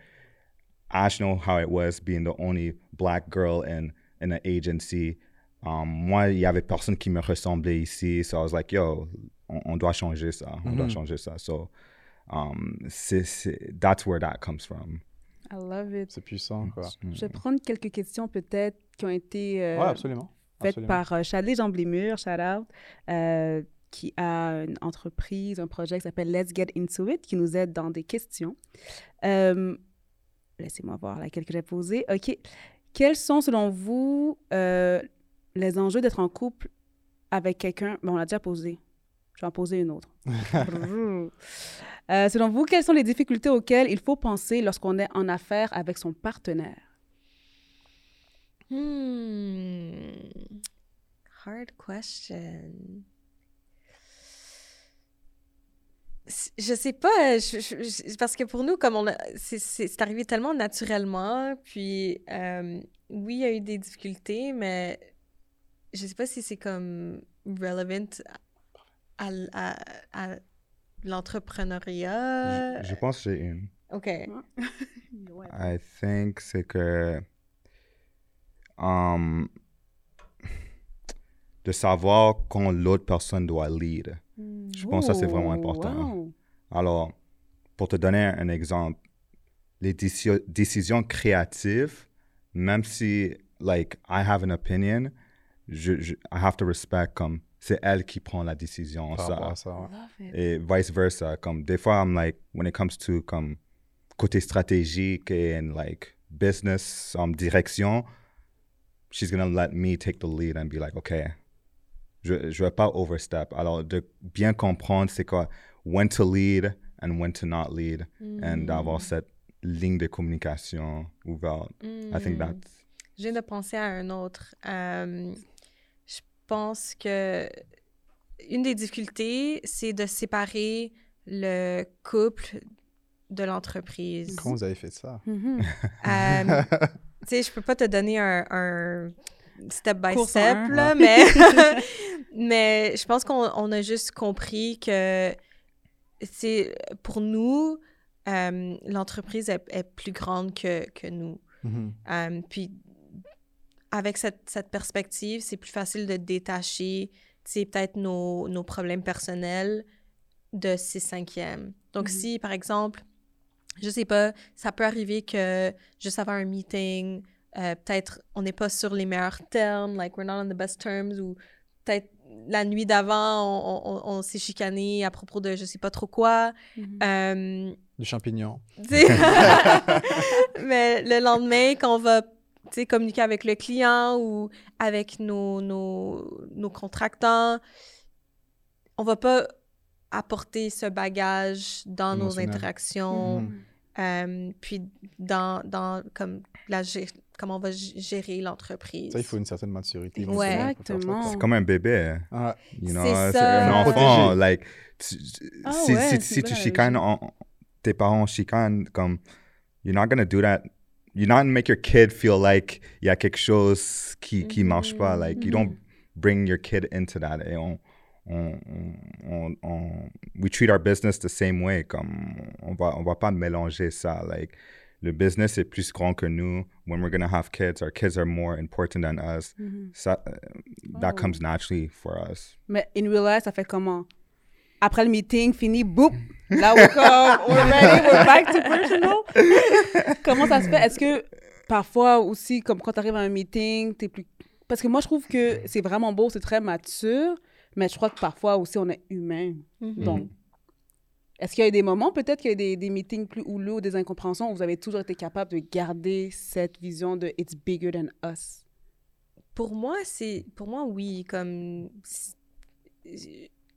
Ash know how it was being the only black girl in in an agency. Um, moi, il y avait personne qui me ressemblait ici, so I was like, yo, on, on doit changer ça, on doit Mhm. changer ça. So, um, c'est, c'est, that's where that comes from. I love it. C'est puissant, quoi. Je vais prendre quelques questions peut-être qui ont été euh, ouais, absolument. faites Absolument. par euh, Chadley Jean Blémur, shout out, euh, qui a une entreprise, un projet qui s'appelle Let's Get Into It, qui nous aide dans des questions. Euh, Laissez-moi voir laquelle que j'ai posée. OK. Quels sont, selon vous, euh, les enjeux d'être en couple avec quelqu'un? Bon, on l'a déjà posé. Je vais en poser une autre. Euh, selon vous, quelles sont les difficultés auxquelles il faut penser lorsqu'on est en affaires avec son partenaire? Hmm. Hard question. Je sais pas, je- je- parce que pour nous, comme on a, c'est- c'est c'est arrivé tellement naturellement, puis euh, oui, il y a eu des difficultés, mais je sais pas si c'est comme relevant à, l- à- à l'entrepreneuriat. Je, je pense que j'ai une. OK. I think c'est que um, de savoir quand l'autre personne doit lead. Je pense que ça, c'est vraiment important. wow. Alors, pour te donner un exemple, les déci- décisions créatives, même si, like, I have an opinion, je, je- I have to respect comme c'est elle qui prend la décision. Par ça. à ça, ouais. Love it. Et vice versa. Comme des fois, I'm like, when it comes to comme côté stratégique et like business um, direction, she's gonna let me take the lead and be like, okay, je ne vais pas overstep. Alors, de bien comprendre c'est quoi, when to lead and when to not lead, and d'avoir cette ligne de communication ouverte. I think Mm. that's. Je viens de penser à un autre. Euh, je pense que une des difficultés, c'est de séparer le couple de l'entreprise. Comment vous avez fait ça? Mhm. Euh, tu sais, je peux pas te donner un, un step by Cours step, un. là, mais, mais je pense qu'on on a juste compris que c'est pour nous, euh, l'entreprise est, est plus grande que, que nous. Mhm. Euh, puis, avec cette, cette perspective, c'est plus facile de détacher, tu sais, peut-être nos, nos problèmes personnels de ces cinquièmes. Donc, Mhm. si, par exemple, je sais pas, ça peut arriver que juste avant un meeting, euh, peut-être on n'est pas sur les meilleurs termes, like we're not on the best terms, ou peut-être la nuit d'avant, on, on- on s'est chicané à propos de je sais pas trop quoi. Mhm. Euh, Du champignon. tu sais. Mais le lendemain, quand on va communiquer avec le client ou avec nos, nos, nos contractants, on va pas apporter ce bagage dans nos interactions, Mhm. euh, puis dans, dans comme la, comment on va gérer l'entreprise. Ça, il faut une certaine maturité. Ouais. Exactement. C'est comme un bébé. Ah, You know, C'est un enfant. Like, tu- Ah si, ouais, si, tu chicanes, tes parents chicanent, comme, you're not gonna do that. You're not make your kid feel like il y a quelque chose qui, qui marche pas. Like, you don't bring your kid into that. Et on, on, on, on- on- we treat our business the same way. Comme, on va, on va pas mélanger ça. Like, le business est plus grand que nous. When we're gonna have kids, our kids are more important than us. Mhm. Ça, uh, that Oh. comes naturally for us. Mais in real life, ça fait comment? Après le meeting, fini, boum! Là, we're comme, we're ready, we're back to personal. comment ça se fait? Est-ce que parfois aussi, comme quand tu arrives à un meeting, t'es plus. Parce que moi, je trouve que c'est vraiment beau, c'est très mature, mais je crois que parfois aussi, on est humain. Mhm. Donc, est-ce qu'il y a eu des moments, peut-être qu'il y a eu des, des meetings plus houleux ou des incompréhensions où vous avez toujours été capable de garder cette vision de It's bigger than us? Pour moi, c'est pour moi oui, comme tu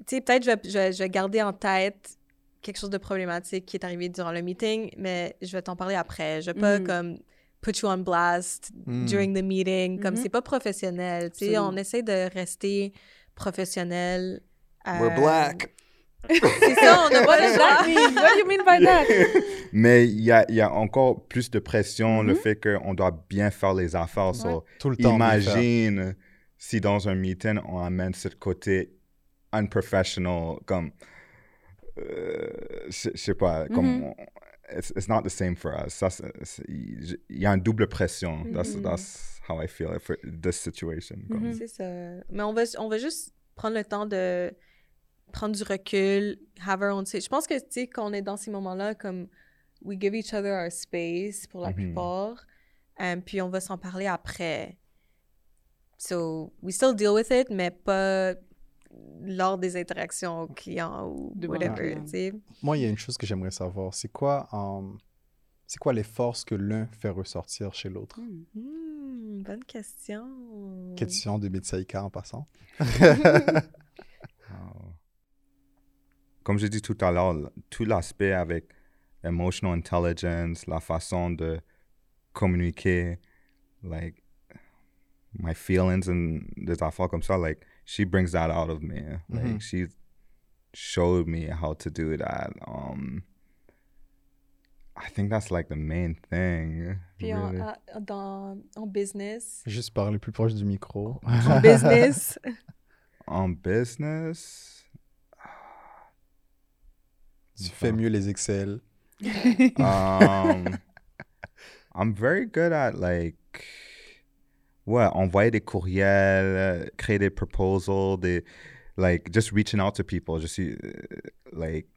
sais peut-être je je, je vais garder en tête quelque chose de problématique qui est arrivé durant le meeting, mais je vais t'en parler après. Je vais pas Mhm. comme put you on blast Mm. during the meeting, comme Mhm. c'est pas professionnel, tu sais, on essaie de rester professionnel. We're euh, black. C'est ça, on n'a pas What le choix. that mean? What do you mean by that? Mais il y a, il y a encore plus de pression, le Mhm. fait qu'on doit bien faire les affaires. So, Tout le temps. imagine si dans un meeting, on amène ce côté unprofessional, comme. Euh, je sais pas, comme. Mhm. on- it's, it's not the same for us. Il y a une double pression. That's, Mhm. that's how I feel for this situation. comme. Mhm. C'est ça. Mais on va, on va juste prendre le temps de prendre du recul, have our own space. Je pense que, tu sais, quand on est dans ces moments-là, comme we give each other our space pour la Mhm. plupart, euh, puis on va s'en parler après. So, we still deal with it, mais pas lors des interactions clients ou le whatever, sais. Moi, il y a une chose que j'aimerais savoir. C'est quoi, euh, c'est quoi les forces que l'un fait ressortir chez l'autre? Hmm. Hmm, bonne question. Question de Mitsaïka en passant. Wow. Comme j'ai dit tout à l'heure, tout l'aspect avec emotional intelligence, la façon de communiquer, like my feelings and des affaires comme ça, like she brings that out of me. Like Mhm. she showed me how to do that. Um, I think that's like the main thing. Puis en, really. à- dans, en business, Juste parler plus proche du micro. en business, En business, tu fais mieux les Excel. um, I'm very good at like ouais, envoyer des courriels, créer des proposals, des like just reaching out to people. Je suis euh, like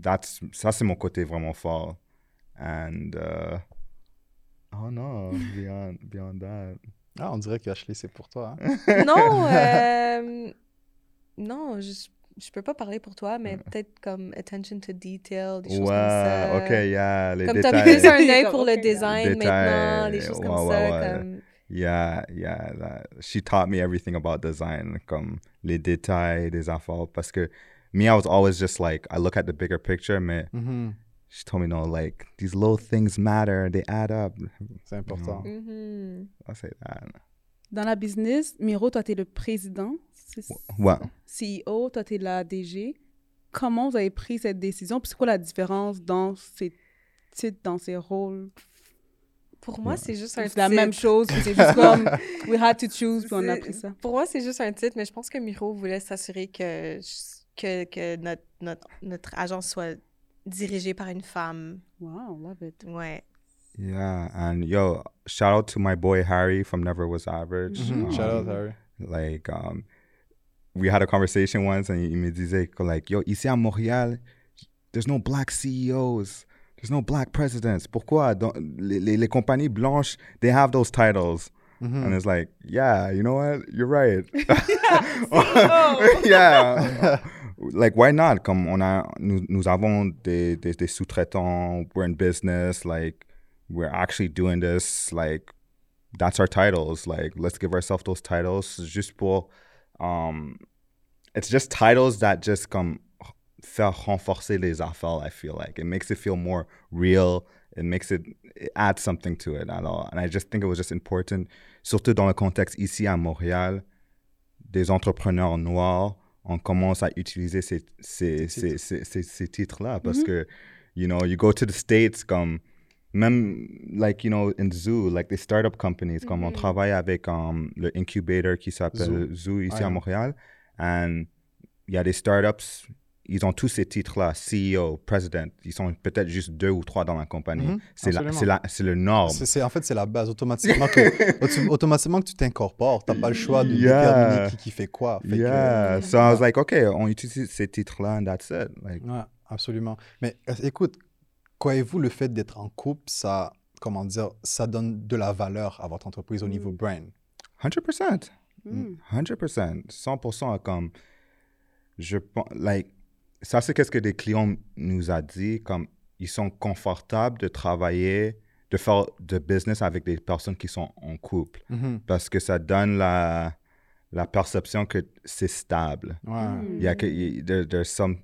that's ça c'est mon côté vraiment fort. And uh, oh no, beyond beyond that. Ah, on dirait que Ashley, c'est pour toi. hein? non, euh, non, je, je peux pas parler pour toi, mais peut-être comme attention to detail, des choses comme ça. Ouais, ok, yeah, les Comme t'as détails. plus un œil Comme, pour le design Détails, maintenant, des choses comme ouais, ça. ouais, ouais. Comme... Yeah, yeah. that- she taught me everything about design, comme les détails des affaires. Parce que me, I was always just like, I look at the bigger picture, mais Mhm. she told me, no, like, these little things matter, they add up. C'est important. Mhm. I'll say that. Dans la business, Miro, toi, tu es le président, c'est- Ouais. CEO, toi, tu es la DG. Comment vous avez pris cette décision? Puis c'est quoi la différence dans ces titres, dans ces rôles? Pour moi, c'est juste un C'est la même titre. chose, c'est juste comme we had to choose, puis on a pris ça. Pour moi, c'est juste un titre, mais je pense que Miro voulait s'assurer que, que, que notre, notre, notre agence soit dirigée par une femme. Wow, love it. Ouais. Yeah, and yo, shout out to my boy Harry from Never Was Average. Mhm. Um, Shout out, Harry. Like, um, we had a conversation once, and il me disait like, yo, ici à Montréal, there's no black CEOs, there's no black presidents. Pourquoi dans- les, les, les compagnies blanches, they have those titles? Mhm. And it's like, yeah, you know what? You're right. yeah. like, why not? Comme on a, nous, nous avons des, des, des sous-traitants, we're in business, like, we're actually doing this, like, that's our titles. Like, let's give ourselves those titles just pour, um, it's just titles that just come faire renforcer les affaires, I feel like. It makes it feel more real. It makes it, it adds something to it at all. And I just think it was just important, surtout dans le contexte ici à Montréal, des entrepreneurs noirs, on commence à utiliser ces, ces, ces, ces, ces, ces titres-là parce que, you know, you go to the States comme, même, like, you know, in Zoo, like the startup companies, comme on travaille avec um, le incubator qui s'appelle Zoo, ici Ouais. à Montréal, and il y a des startups, ils ont tous ces titres-là, CEO, president, ils sont peut-être juste deux ou trois dans la compagnie. Mhm, c'est, la, absolument. c'est, la, c'est le norme. C'est, en fait, c'est la base. Automatiquement que, autom- automatiquement que tu t'incorpores, tu n'as pas le choix de Yeah. déterminer qui, qui fait quoi. Fait que- yeah. so I was like, okay, on utilise ces titres-là, and that's it. Like, Ouais, absolument. Mais euh, écoute, croyez-vous le fait d'être en couple, ça, comment dire, ça donne de la valeur à votre entreprise au niveau brain? 100%. Mm. 100%. 100% comme, je pense, like, ça c'est qu'est-ce que des clients nous a dit, comme, ils sont confortables de travailler, de faire de business avec des personnes qui sont en couple. Mhm. Parce que ça donne la, la perception que c'est stable. Ouais. Il y a que, il- there- there's some,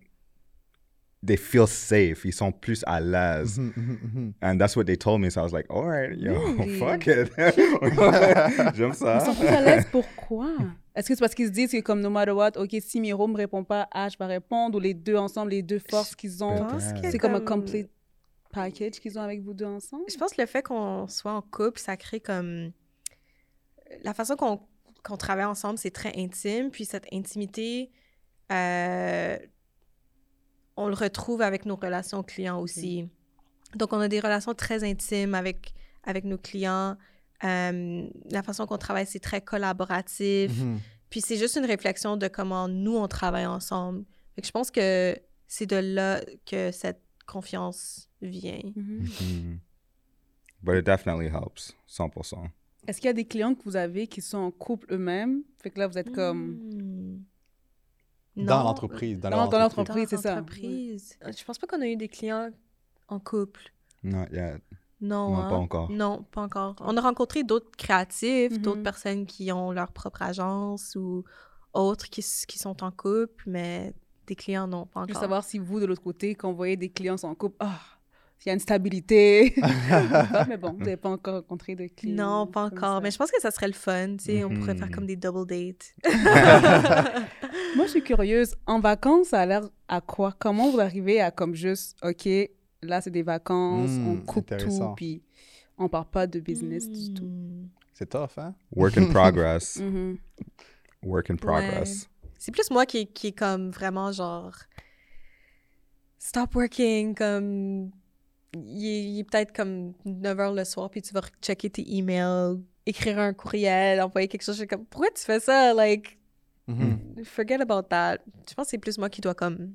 they feel safe, ils sont plus à l'aise. Mhm, mhm, mhm. And that's what they told me. So I was like, all right, yo, Really? fuck it. J'aime ça. Ils sont plus à l'aise, pourquoi? Est-ce que c'est parce qu'ils se disent que comme no matter what, ok, si Miro me répond pas, H va répondre, ou les deux ensemble, les deux forces qu'ils Je ont, c'est comme un complete package qu'ils ont avec vous deux ensemble? Je pense que le fait qu'on soit en couple, ça crée comme. La façon qu'on qu'on travaille ensemble, c'est très intime. Puis cette intimité, euh, on le retrouve avec nos relations clients aussi. Donc, on a des relations très intimes avec, avec nos clients. Euh, la façon qu'on travaille, c'est très collaboratif. Mhm. Puis c'est juste une réflexion de comment nous, on travaille ensemble. Fait que je pense que c'est de là que cette confiance vient. Mhm. Mhm. But it definitely helps, 100%. Est-ce qu'il y a des clients que vous avez qui sont en couple eux-mêmes? Fait que là, vous êtes comme... Hmm. Dans l'entreprise. Dans, l'entreprise. c'est ça. l'entreprise. Je pense pas qu'on a eu des clients en couple. Not yet. Non, Non, hein? pas encore. Non, pas encore. On a rencontré d'autres créatifs, Mhm. d'autres personnes qui ont leur propre agence ou autres qui, sont en couple, mais des clients, non, pas Je veux encore. savoir si vous, de l'autre côté, quand vous voyez des clients en couple, ah, il y a une stabilité. Mais bon, vous n'avez pas encore rencontré de clients. Non, pas encore. ça. Mais je pense que ça serait le fun. Tu sais, On pourrait faire Mhm. comme des double dates. Moi, je suis curieuse. En vacances, ça a l'air à quoi? Comment vous arrivez à comme juste, OK, là, c'est des vacances, Hmm, on coupe intéressant. tout, puis on parle pas de business du tout. Hmm. C'est tough, hein? Work in progress. Mhm. Work in progress. C'est plus moi qui, qui est comme vraiment genre stop working, comme il est, il est peut-être comme 9 h le soir, puis tu vas checker tes emails, écrire un courriel, envoyer quelque chose. Je suis comme, pourquoi tu fais ça? Like, Mhm. forget about that. Je pense que c'est plus moi qui dois comme,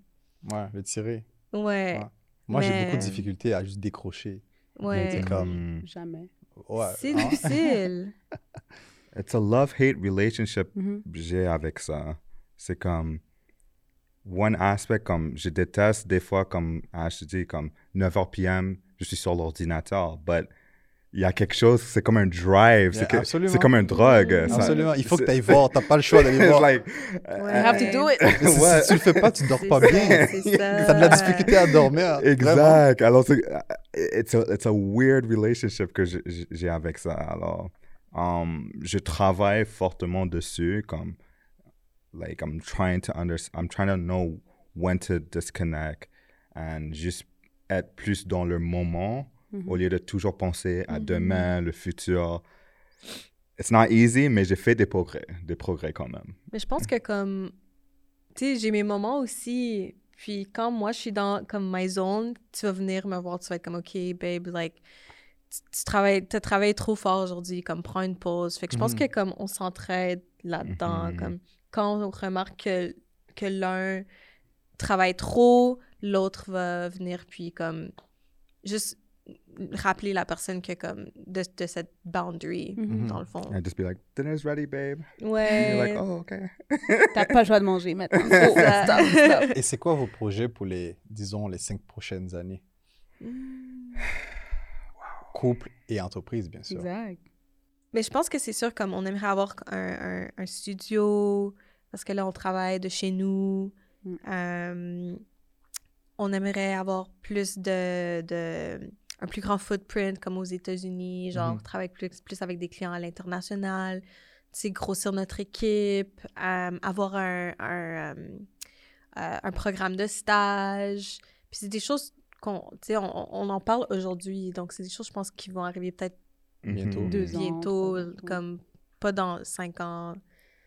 Ouais, le tirer. ouais, Ouais. Moi, j'ai beaucoup de difficultés à juste décrocher. ouais. C'est comme. Mm. Jamais. Ouais. C'est hein? difficile. It's a love-hate relationship Mhm. j'ai avec ça. C'est comme one aspect comme je déteste des fois comme je te dis comme 9h p.m. je suis sur l'ordinateur but il y a quelque chose, c'est comme un drive, Yeah, c'est que- absolument. c'est comme un drogue. ça- Absolument. Il faut que tu ailles voir. Tu n'as pas le choix d'aller voir. like, Ouais. You have to do it. Si, Ouais. si tu le fais pas, tu dors pas ça, bien. c'est Tu ça. as de la difficulté à dormir. Vraiment. Exact. Alors, c'est it's a, it's a weird relationship que j'ai- avec ça. Alors, um, je travaille fortement dessus, comme, like, I'm trying to under, I'm trying to know when to disconnect and juste être plus dans le moment au lieu de toujours penser à demain, le futur. It's not easy, mais j'ai fait des progrès, des progrès quand même. Mais je pense que comme, tu sais, j'ai mes moments aussi. Puis quand moi, je suis dans comme my zone, tu vas venir me voir, tu vas être comme, OK, babe, like, tu, tu travailles, as travaillé trop fort aujourd'hui, comme, prends une pause. Fait que je pense Mhm. que comme, on s'entraide là-dedans. Mhm. Comme, quand on remarque que, que l'un travaille trop, l'autre va venir, puis comme, juste rappeler la personne que comme, de, de cette boundary, Mhm. dans le fond. And just be like, dinner's ready, babe. And Ouais. you're like, oh, okay. T'as pas le choix de manger maintenant. Oh, stop, stop. Et c'est quoi vos projets pour les, disons, les cinq prochaines années? Couple et entreprise, bien sûr. Exact. Mais je pense que c'est sûr, comme on aimerait avoir un, un- un studio, parce que là, on travaille de chez nous. Mm. Euh, on aimerait avoir plus de, de- un plus grand footprint, comme aux États-Unis, genre Mhm. travailler plus, plus avec des clients à l'international, grossir notre équipe, euh, avoir un, un, euh, euh, un programme de stage. Puis c'est des choses qu'on, tu sais, on, on en parle aujourd'hui, donc c'est des choses, je pense, qui vont arriver peut-être Bientôt. Deux ans. bientôt, ans, comme pas dans cinq ans.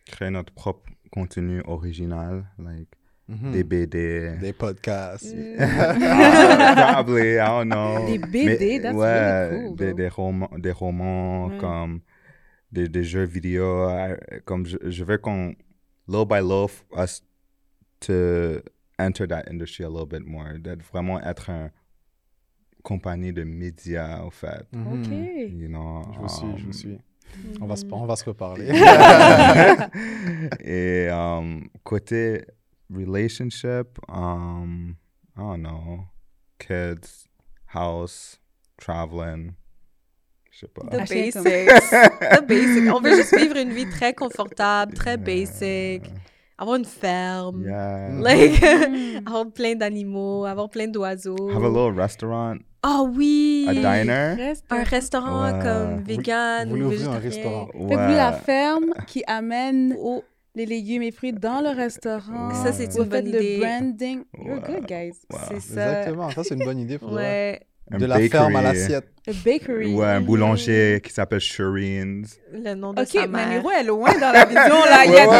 créer notre propre contenu original, like Mhm. des BD. Des podcasts. Mm. Ah, probably, I don't know. Des BD, that's ouais, really cool, Des, des romans, des romans comme des, des jeux vidéo. Comme je, je veux qu'on, little by little, us to enter that industry a little bit more. D'être vraiment être un compagnie de médias, au fait. Mhm. OK. You know, Je vous suis, je vous um, suis. On va se, Mhm. on va se reparler. Et um, côté relationship, um, I don't know, kids, house, traveling, je sais pas. The basics. The basics. On veut juste vivre une vie très confortable, très basic, avoir une ferme, Yeah. like, Mm. avoir plein d'animaux, avoir plein d'oiseaux. Have a little restaurant, Ah oui! a diner? Un restaurant Ouais. comme vegan vous ou voulez ouvrir un restaurant. Fait que vous, la Ouais. ferme qui amène les légumes et fruits dans le restaurant. Ça, c'est Vous une bonne faites idée. le branding. You're Ouais. good, guys. Ouais. C'est ça. Exactement. Ça, c'est une bonne idée. Pour. Ouais, Un De la ferme à bakery. l'assiette. A bakery. Ouais, un Mhm. boulanger qui s'appelle Shireen's. le nom de OK, sa mère. Miro est loin dans la vision, là. Il y a Ouais,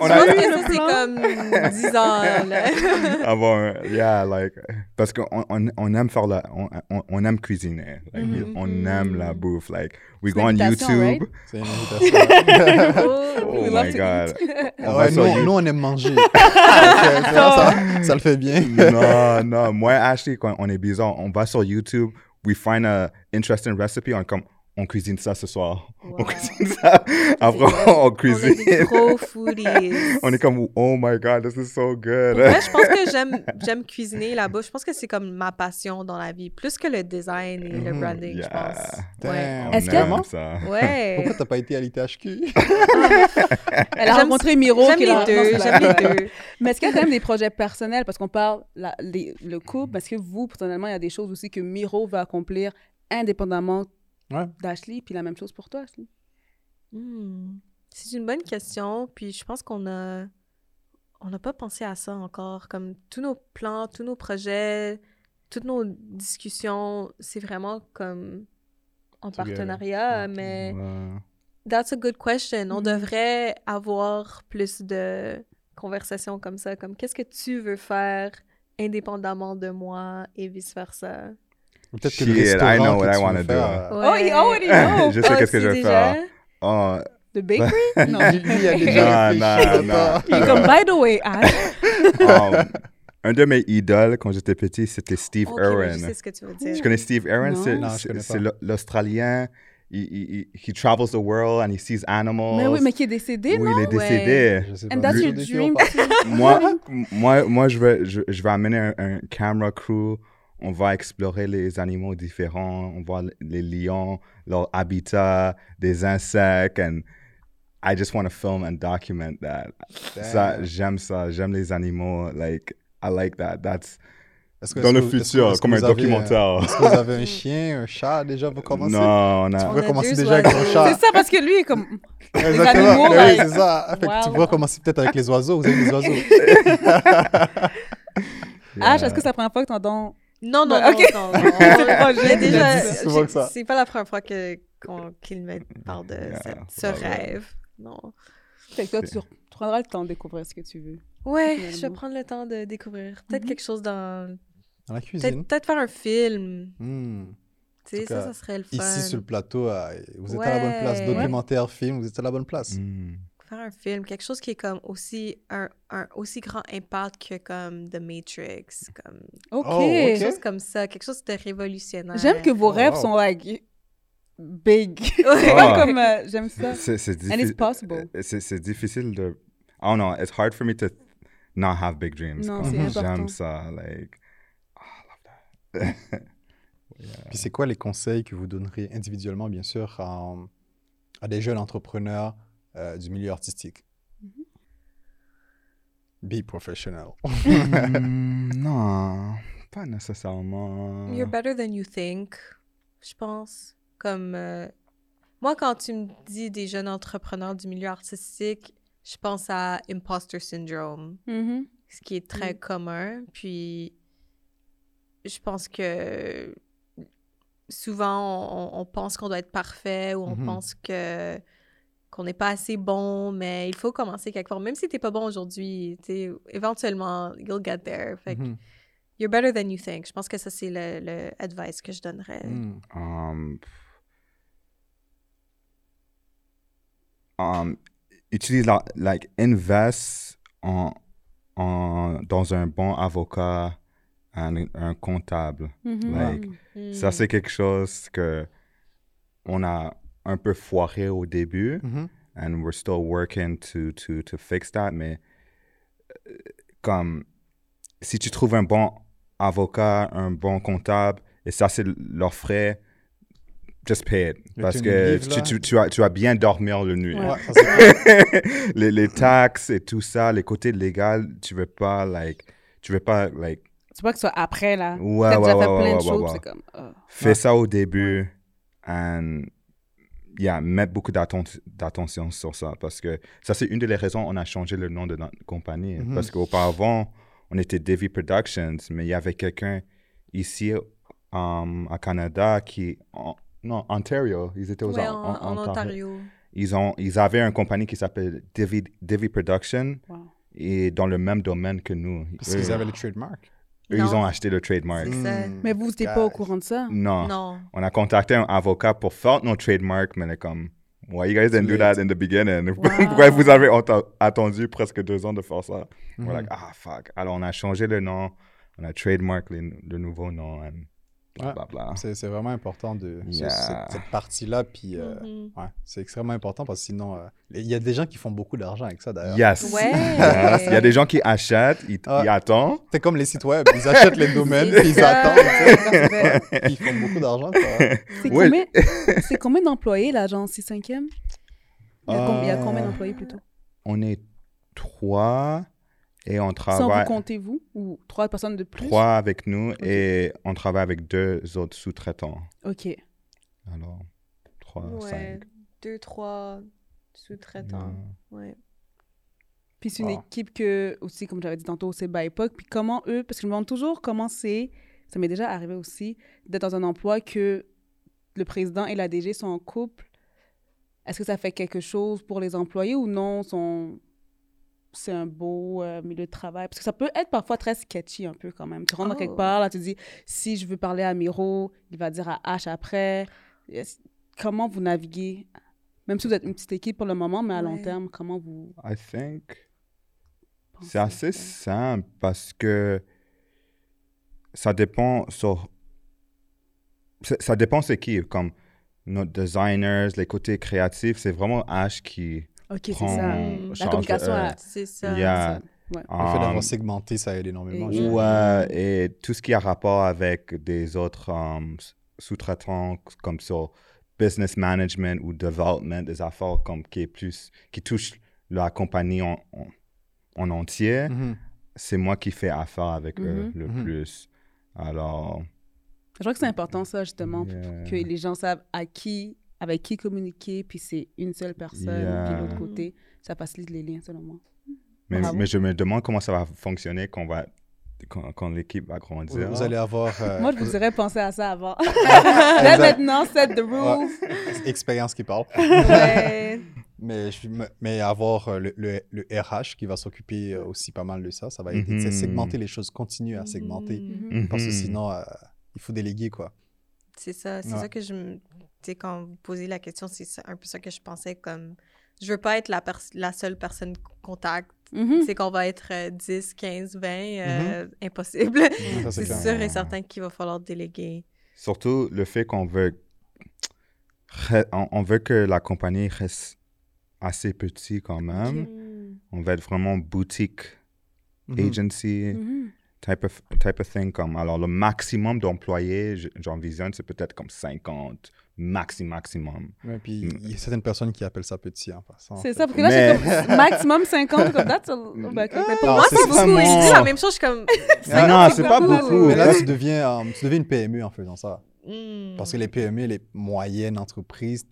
ouais, que le ça, c'est comme 10 ans, là. avoir un- yeah like parce qu'on on, on aime faire la on, on, on aime cuisiner like, Mhm. on aime la bouffe like we go on YouTube right? C'est une invitation. Oh, oh We love my god On ouais, va sur nous, YouTube. nous, on aime manger. Donc, tu ça, ça le fait bien. non non moi et Ashley quand on est bizarre on va sur YouTube we find a interesting recipe on comme on cuisine ça ce soir on cuisine ça après on On est cuisine des gros foodies. on est comme oh my god this is so good vrai, je pense que j'aime, j'aime cuisiner là-bas. Je pense que c'est comme ma passion dans la vie, plus que le design et le Mhm. branding, je Yeah. pense. Ouais. on Est-ce que- ça Ouais. Pourquoi t'as pas été à l'ITHQ? Elle a rencontré Miro. J'aime qui les deux, j'aime les deux. Mais est-ce qu'il y a quand même des projets personnels? Parce qu'on parle la- les- le couple. Est-ce que vous, personnellement, il y a des choses aussi que Miro va accomplir indépendamment Ouais. d'Ashley? Puis la même chose pour toi, Ashley? Hmm. C'est une bonne question, puis je pense qu'on a on n'a pas pensé à ça encore. Comme tous nos plans, tous nos projets, toutes nos discussions, c'est vraiment comme en Together. partenariat, mais Ouais. that's a good question. On Mhm. devrait avoir plus de conversations comme ça, comme qu'est-ce que tu veux faire indépendamment de moi et vice-versa. Peut-être que le Shit, I know que what I tu wanna veux do. faire, euh, Oh, he already know. Je sais Oh, qu'est-ce que tu je vais déjà? faire. Oh, The bakery? non. Il a déjà Non, réfléchi, non, attends. Puis comme, by the way, Ash, um, un de mes idoles quand j'étais petit, c'était Steve Ok, mais Irwin. je sais ce que tu veux dire. Tu connais Steve Irwin? Non. C'est- Non, je c'est- connais C'est pas. l'A- l'Australien. Il, il, il- he travels the world and he sees animals. mais oui, mais qui est décédé, Oui, non? il est décédé. Je sais And pas. that's Lui- your on dream parle? moi, moi, moi, je vais, je, je vais amener un, un camera crew. On va explorer les animaux différents, on voit les lions, leur habitat, des insectes, and I just want to film and document that. Ça, j'aime ça, j'aime les animaux, like, I like that. That's que- dans le vous- futur, que comme un documentaire. Est-ce que vous avez un chien, un chat déjà vous commencez? Non, on Tu a, pourrais commencer déjà avec un oiseaux. chat. C'est ça, parce que lui est comme. Exactement. animaux, Mais like- oui, c'est ça. Fait que tu pourrais commencer peut-être avec les oiseaux. Vous avez des oiseaux. H, est-ce que c'est la première fois que t'entends. Non, non, Bah, non, ok. non, non. proche, J'ai déjà, c'est pas la première fois qu'il me parle de Yeah, cette- ce ouais, ouais. rêve. Non. Fait que toi, tu prendras le temps de découvrir ce que tu veux. Ouais, je vais Finalement. prendre le temps de découvrir. Peut-être Mhm. quelque chose dans. Dans la cuisine. peut-être faire un film. Hmm. Tu sais, ça, ça serait le fun. Ici, sur le plateau, vous êtes à la bonne place. Ouais. Documentaire, film, vous êtes à la bonne place. Mm. Faire un film, quelque chose qui est comme aussi un, un aussi grand impact que comme The Matrix, comme Ok. Oh, ok. quelque chose comme ça, quelque chose de révolutionnaire. J'aime que vos Oh, rêves wow. sont like big. Comme euh, j'aime ça. C'est, c'est And it's diffi- possible. euh, C'est, difficile de. I don't know. It's hard for me to not have big dreams. Non, c'est important. J'aime ça. Like, oh, I love that. Puis c'est quoi les conseils que vous donneriez individuellement, bien sûr, à, à des jeunes entrepreneurs euh, du milieu artistique? Be professional. Mm, non, pas nécessairement. You're better than you think, je pense. Comme euh, moi, quand tu me dis des jeunes entrepreneurs du milieu artistique, je pense à imposter syndrome, Mhm. ce qui est très Mm. commun. Puis, je pense que souvent, on, on pense qu'on doit être parfait ou on Mhm. pense que qu'on n'est pas assez bon, mais il faut commencer quelque part. Même si t'es pas bon aujourd'hui, éventuellement, you'll get there. Fait que Mhm. You're better than you think. Je pense que ça, c'est le, le advice que je donnerais. Hmm. Um, um, utilise la, like invest en, en, dans un bon avocat, un, un comptable. Mhm. Like, Mm. Ça, c'est quelque chose que on a un peu foiré au début, Mhm. and we're still working to, to, to fix that. Mais euh, comme si tu trouves un bon avocat, un bon comptable, et ça, c'est leurs frais, just pay it. Parce que tu, tu, tu, vas, tu vas bien dormir le nuit. Ouais, les, les taxes et tout ça, les côtés légaux, tu veux pas, like, tu veux pas, like, Tu vois que ce soit après, là. Ouais, ouais, déjà ouais, fait ouais, plein de choses, comme. ah. Fais Ouais. ça au début and yeah, mettre beaucoup d'atten- d'attention sur ça parce que ça c'est une des raisons on a changé le nom de notre compagnie Mhm. parce qu'auparavant on était Devi Productions mais il y avait quelqu'un ici um, à Canada qui en- non Ontario ils étaient aux Ouais, en- en, en- en Ontario. ils ont ils avaient une compagnie qui s'appelle Devi Devi Production Wow. et dans le même domaine que nous Parce qu'ils avaient le trademark. Eux, ils ont acheté le trademark. Hmm. Mais vous n'étiez pas au courant de ça? non Non. on a contacté un avocat pour faire nos trademarks, mais est comme, why you guys didn't do that in the beginning? Pourquoi vous avez attendu presque deux ans de faire ça? Mhm. We're like, ah, fuck. Alors, on a changé le nom, on a trademark le nouveau nom, and Ouais. C'est c'est vraiment important de ce- cette, cette partie-là. Puis, euh, Mhm. ouais, c'est extrêmement important parce que sinon, euh, il y a des gens qui font beaucoup d'argent avec ça d'ailleurs. Yes. Ouais. Yes. Il y a des gens qui achètent, ils, Ah. ils attendent. C'est comme les sites web, ils achètent les domaines, puis ils attendent. ils font beaucoup d'argent. C'est Ouais. combien, c'est combien d'employés, l'agence 6-5e il, y a com- il y a combien Euh, d'employés plutôt? On est trois et on Sans vous travaille comptez vous Ou trois personnes de plus? Trois avec nous et on travaille avec deux autres sous-traitants. Ok. Alors, trois, Ouais. cinq. Deux, trois sous-traitants. Ouais. Puis c'est une Wow. équipe que, aussi, comme j'avais dit tantôt, c'est BIPOC. Puis comment eux, parce que je me demande toujours comment c'est, ça m'est déjà arrivé aussi, d'être dans un emploi que le président et la DG sont en couple. Est-ce que ça fait quelque chose pour les employés ou non? Sont... C'est un beau euh, milieu de travail. Parce que ça peut être parfois très sketchy un peu quand même. Tu rentres dans Oh. quelque part, là, tu dis, si je veux parler à Miro, il va dire à H après. Comment vous naviguez? Même si vous êtes une petite équipe pour le moment, mais à long terme, comment vous I think c'est assez ça? simple parce que ça dépend sur ça dépend c'est qui comme nos designers les côtés créatifs c'est vraiment Ash qui Ok, c'est ça. Mm. La de communication, C'est ça. Il y a- Ouais. Le fait d'avoir Um, segmenté, ça aide énormément. Et- je- ou, euh, et tout ce qui a rapport avec des autres um, sous-traitants comme sur business management ou development, des affaires comme qui est plus qui touchent la compagnie en, en, en entier, Mhm. c'est moi qui fais affaire avec eux Mhm. le Mhm. plus. Alors, Je crois que c'est important, ça, justement, Yeah. que les gens savent à qui, avec qui communiquer, puis c'est une seule personne, Yeah. puis l'autre côté. Ça facilite les liens, selon moi. mais, je me demande comment ça va fonctionner quand, va, quand, quand l'équipe va grandir. vous allez avoir euh, Moi, je vous dirais penser à ça avant. Là, maintenant, set the rules. expérience qui parle. Ouais. Mais, je- me- mais avoir euh, le, le, le RH qui va s'occuper euh, aussi pas mal de ça, ça va aider. Mhm. C'est segmenter les choses, continuer à segmenter. Mhm. Mhm. Parce que sinon, euh, il faut déléguer, quoi. C'est ça, c'est Ouais. ça que je me. Tu sais, quand vous posez la question, c'est ça- un peu ça que je pensais comme. Je veux pas être la, seule personne contact. Mhm. C'est qu'on va être euh, 10, 15, 20, euh, impossible. C'est sûr et certain qu'il va falloir déléguer. Surtout le fait qu'on veut, on, veut que la compagnie reste assez petit quand même. On veut être vraiment boutique, Mhm. agency, Mhm. Type, of, type of thing. Comme, alors, le maximum d'employés, je- j'envisionne, c'est peut-être comme 50, maxi, maximum. Ouais, puis Mm. il y a certaines personnes qui appellent ça petit en passant. en C'est ça, parce que là, Mais- j'ai comme maximum 50, comme that's a little bit- Mais pour Non, moi, c'est c'est beaucoup. Oui, je dis vraiment- la même chose, je suis comme. Non, non, c'est c'est pas beaucoup. beaucoup. Mais là, tu deviens, euh, tu deviens une PME en faisant ça. Mm. Parce que les PME, les moyennes entreprises,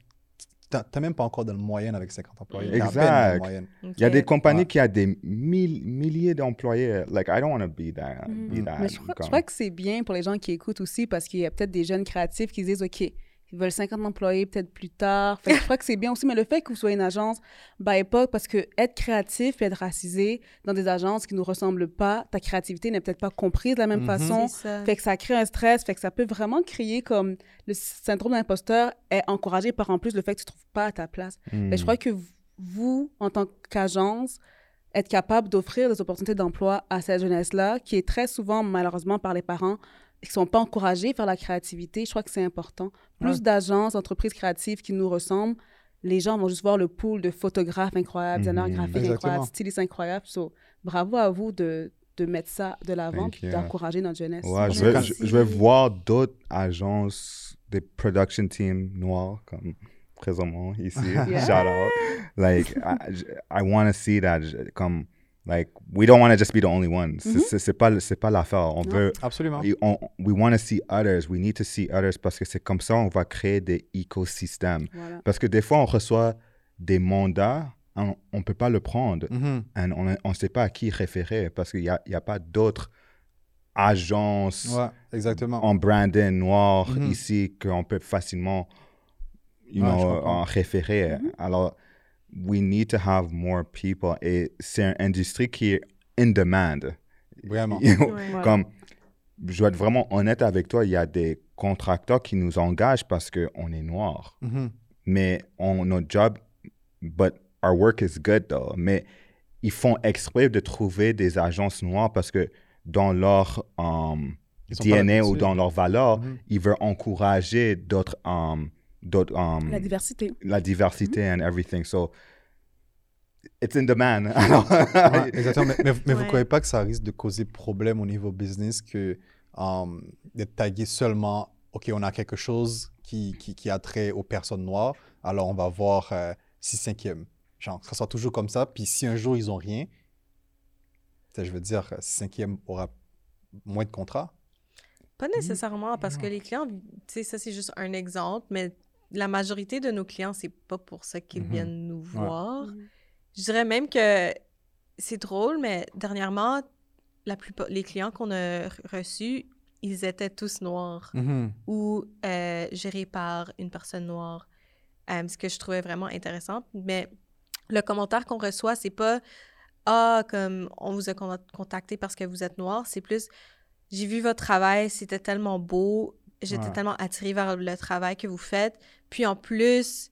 t'as t'as même pas encore de moyenne avec 50 employés. Exact. Il y a des compagnies Ouais. qui ont des mille, milliers d'employés. Like, I don't want to be that. Be that Mais je crois, je crois que c'est bien pour les gens qui écoutent aussi parce qu'il y a peut-être des jeunes créatifs qui se disent OK, ils veulent 50 employés peut-être plus tard. Fait que je crois que c'est bien aussi, mais le fait que vous soyez une agence by époque, parce que être créatif et être racisé dans des agences qui ne nous ressemblent pas, ta créativité n'est peut-être pas comprise de la même Mhm. façon. Fait que ça crée un stress, fait que ça peut vraiment créer comme le syndrome d'imposteur est encouragé par en plus le fait que tu ne trouves pas à ta place. Fait que je crois que vous, en tant qu'agence, être capable d'offrir des opportunités d'emploi à cette jeunesse-là, qui est très souvent, malheureusement, par les parents, qui ne sont pas encouragés vers la créativité, je crois que c'est important. Plus Ouais. d'agences, d'entreprises créatives qui nous ressemblent, les gens vont juste voir le pool de photographes incroyables, designers Mhm. graphiques incroyables, stylistes incroyables. So, bravo à vous de, de mettre ça de l'avant you. d'encourager notre jeunesse. Ouais, je veux voir d'autres agences, des production teams noirs comme présentement ici. Yeah. Shout out. Like, I, I want to see that. Comme, like, we don't want to just be the only ones. C'est- Mhm. C'est pas, c'est pas l'affaire. On Non. veut. Absolument. on- we want to see others. We need to see others parce que c'est comme ça on va créer des écosystèmes. Voilà. Parce que des fois, on reçoit des mandats, on ne peut pas le prendre. Mhm. And on ne sait pas à qui référer parce qu'il n'y a, y a pas d'autres agences Ouais, exactement. en branding noir Mhm. ici qu'on peut facilement you Ouais, know, en référer. Alors, we need to have more people. Et c'est une industrie qui est in demand. Vraiment. Ouais. Comme, je vais être vraiment honnête avec toi, il y a des contracteurs qui nous engagent parce qu'on est noir. Mhm. Mais on, notre job, but our work is good though. Mais ils font exprès de trouver des agences noires parce que dans leur um, DNA ou dans leurs valeurs, Mhm. ils veulent encourager d'autres, um, d'autres, um, La diversité. la diversité and everything. So, it's in demand. Alors, Ouais, exactement. Mais, mais- mais vous ne Ouais. croyez pas que ça risque de causer problème au niveau business que um, d'être tagué seulement, OK, on a quelque chose qui, qui, qui a trait aux personnes noires, alors on va voir euh, 6 cinquièmes. Genre, ça sera toujours comme ça. Puis si un jour ils n'ont rien, je veux dire, 6 cinquièmes aura moins de contrats. Pas Mm-hmm. nécessairement, parce que les clients, tu sais, ça c'est juste un exemple, mais la majorité de nos clients, c'est pas pour ça qu'ils Mhm. viennent nous voir. Mhm. Je dirais même que c'est drôle, mais dernièrement, la plupart, les clients qu'on a re- reçus, ils étaient tous noirs ou euh, gérés par une personne noire, Euh, ce que je trouvais vraiment intéressant. Mais le commentaire qu'on reçoit, c'est pas ah comme on vous a con- contacté parce que vous êtes noir, c'est plus j'ai vu votre travail, c'était tellement beau, j'étais Ouais. tellement attirée vers le travail que vous faites, puis en plus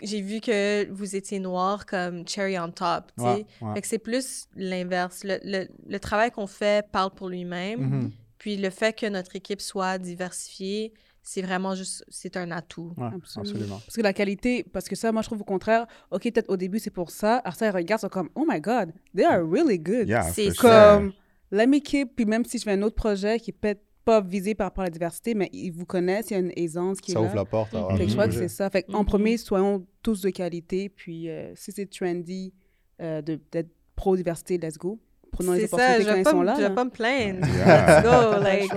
j'ai vu que vous étiez noir comme cherry on top, tu sais. Ouais, ouais. Fait que c'est plus l'inverse. Le, le- le travail qu'on fait parle pour lui-même. Mhm. Puis le fait que notre équipe soit diversifiée, c'est vraiment juste, c'est un atout. Ouais, Absolument. absolument. Parce que la qualité, parce que ça, moi, je trouve au contraire, OK, peut-être au début, c'est pour ça. Alors ça, ils regardent, sont comme, oh my God, they are really good. Yeah, C'est for sure. Comme, let me keep, puis même si je fais un autre projet qui peut-être pas visé par rapport à la diversité, mais ils vous connaissent, il y a une aisance qui Ça est ouvre là. la porte à Fait que un je crois que c'est ça. Fait en Mhm. premier, soyons tous de qualité, puis euh, si c'est trendy euh, d'être pro-diversité, let's go. Prenons les C'est ça, opportunités je quand vais pas, sont là. je vais là. pas me plaindre. Yeah. Let's go, like,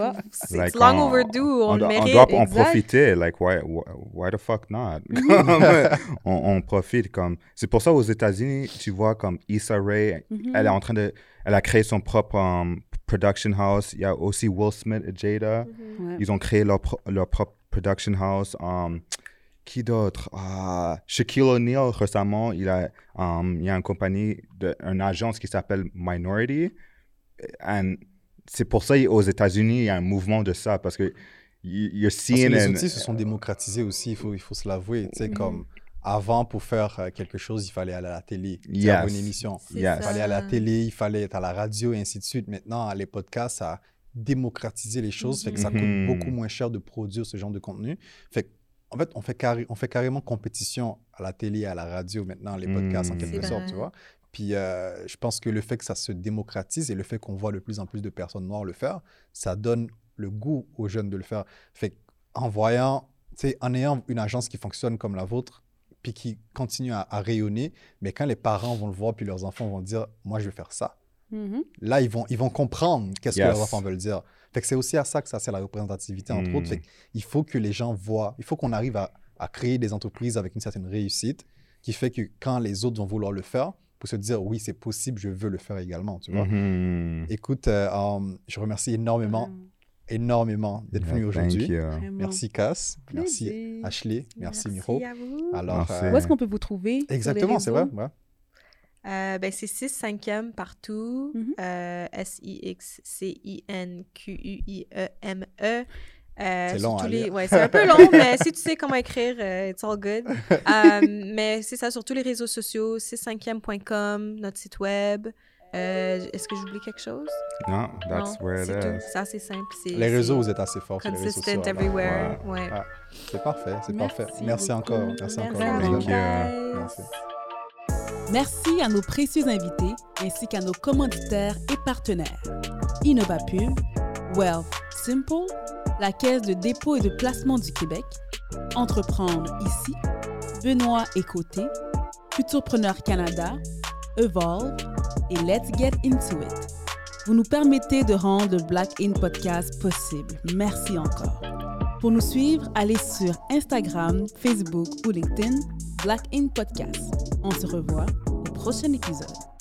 Like, long on- overdue, on, on, le doit, on mérite. doit en profiter. Like, why, why, the fuck not? on, on profite comme. C'est pour ça aux États-Unis, tu vois comme Issa Rae, Mhm. elle est en train de, elle a créé son propre um, production house. Il y a aussi Will Smith et Jada. Ouais. Ils ont créé leur, pro- leur propre production house. Um, qui d'autre? Ah, Shaquille O'Neal, récemment, il a, um, il a une compagnie, de, une agence qui s'appelle Minority. And c'est pour ça, aux États-Unis, il y a un mouvement de ça parce que Parce les outils se sont démocratisés aussi, il faut, il faut se l'avouer. Tu sais, Mhm. comme avant, pour faire euh, quelque chose, il fallait aller à la télé, Yes. avoir une émission. Yes. Il fallait aller à la télé, il fallait être à la radio et ainsi de suite. Maintenant, les podcasts, ça a démocratisé les choses, fait que ça coûte Mhm. beaucoup moins cher de produire ce genre de contenu. Fait que, en fait, on fait, carré- on fait carrément compétition à la télé et à la radio maintenant, les podcasts, en Mhm. quelque sorte, vrai. tu vois. Puis euh, je pense que le fait que ça se démocratise et le fait qu'on voit de plus en plus de personnes noires le faire, ça donne le goût aux jeunes de le faire. Fait en voyant, tu sais, en ayant une agence qui fonctionne comme la vôtre, puis qui continue à, à rayonner, mais quand les parents vont le voir, puis leurs enfants vont dire, moi, je vais faire ça. Mhm. Là, ils vont, ils vont comprendre qu'est-ce que leurs enfants veulent dire. Fait que c'est aussi à ça que ça sert la représentativité, entre Mm. autres. Fait il faut que les gens voient, il faut qu'on arrive à, à créer des entreprises avec une certaine réussite, qui fait que quand les autres vont vouloir le faire, pour se dire, oui, c'est possible, je veux le faire également, tu vois. Mhm. Écoute, euh, um, je remercie énormément, énormément d'être venu Yeah, aujourd'hui. Thank you. Vraiment. Merci Cass, merci Plaisir. Ashley, merci, Miro. à vous. Alors, Merci. euh, Où est-ce qu'on peut vous trouver? exactement, c'est vrai. ouais. Euh, ben, c'est 6 5e partout. Mhm. Euh, S-I-X-C-I-N-Q-U-I-E-M-E. Euh, C'est long les... ouais, c'est un peu long, mais si tu sais comment écrire, euh, it's all good. Mais c'est ça, sur tous les réseaux sociaux, 6 notre site web. Euh, Est-ce que j'oublie quelque chose? No, that's non, where it c'est tout. is. C'est assez simple. Les réseaux, vous êtes assez forts sur les réseaux Consistent alors. everywhere. Ouais. Ah, C'est parfait, c'est Merci parfait. Merci beaucoup. encore. Merci encore. à Thank you. Merci. Merci à nos précieux invités ainsi qu'à nos commanditaires et partenaires. InnovaPub, Wealth Simple, la Caisse de dépôt et de placement du Québec, Entreprendre ici, Benoît et Côté, Futurpreneur Canada, Evolve et Let's Get Into It. Vous nous permettez de rendre le Black In Podcast possible. Merci encore. Pour nous suivre, allez sur Instagram, Facebook ou LinkedIn, Black In Podcast. On se revoit au prochain épisode.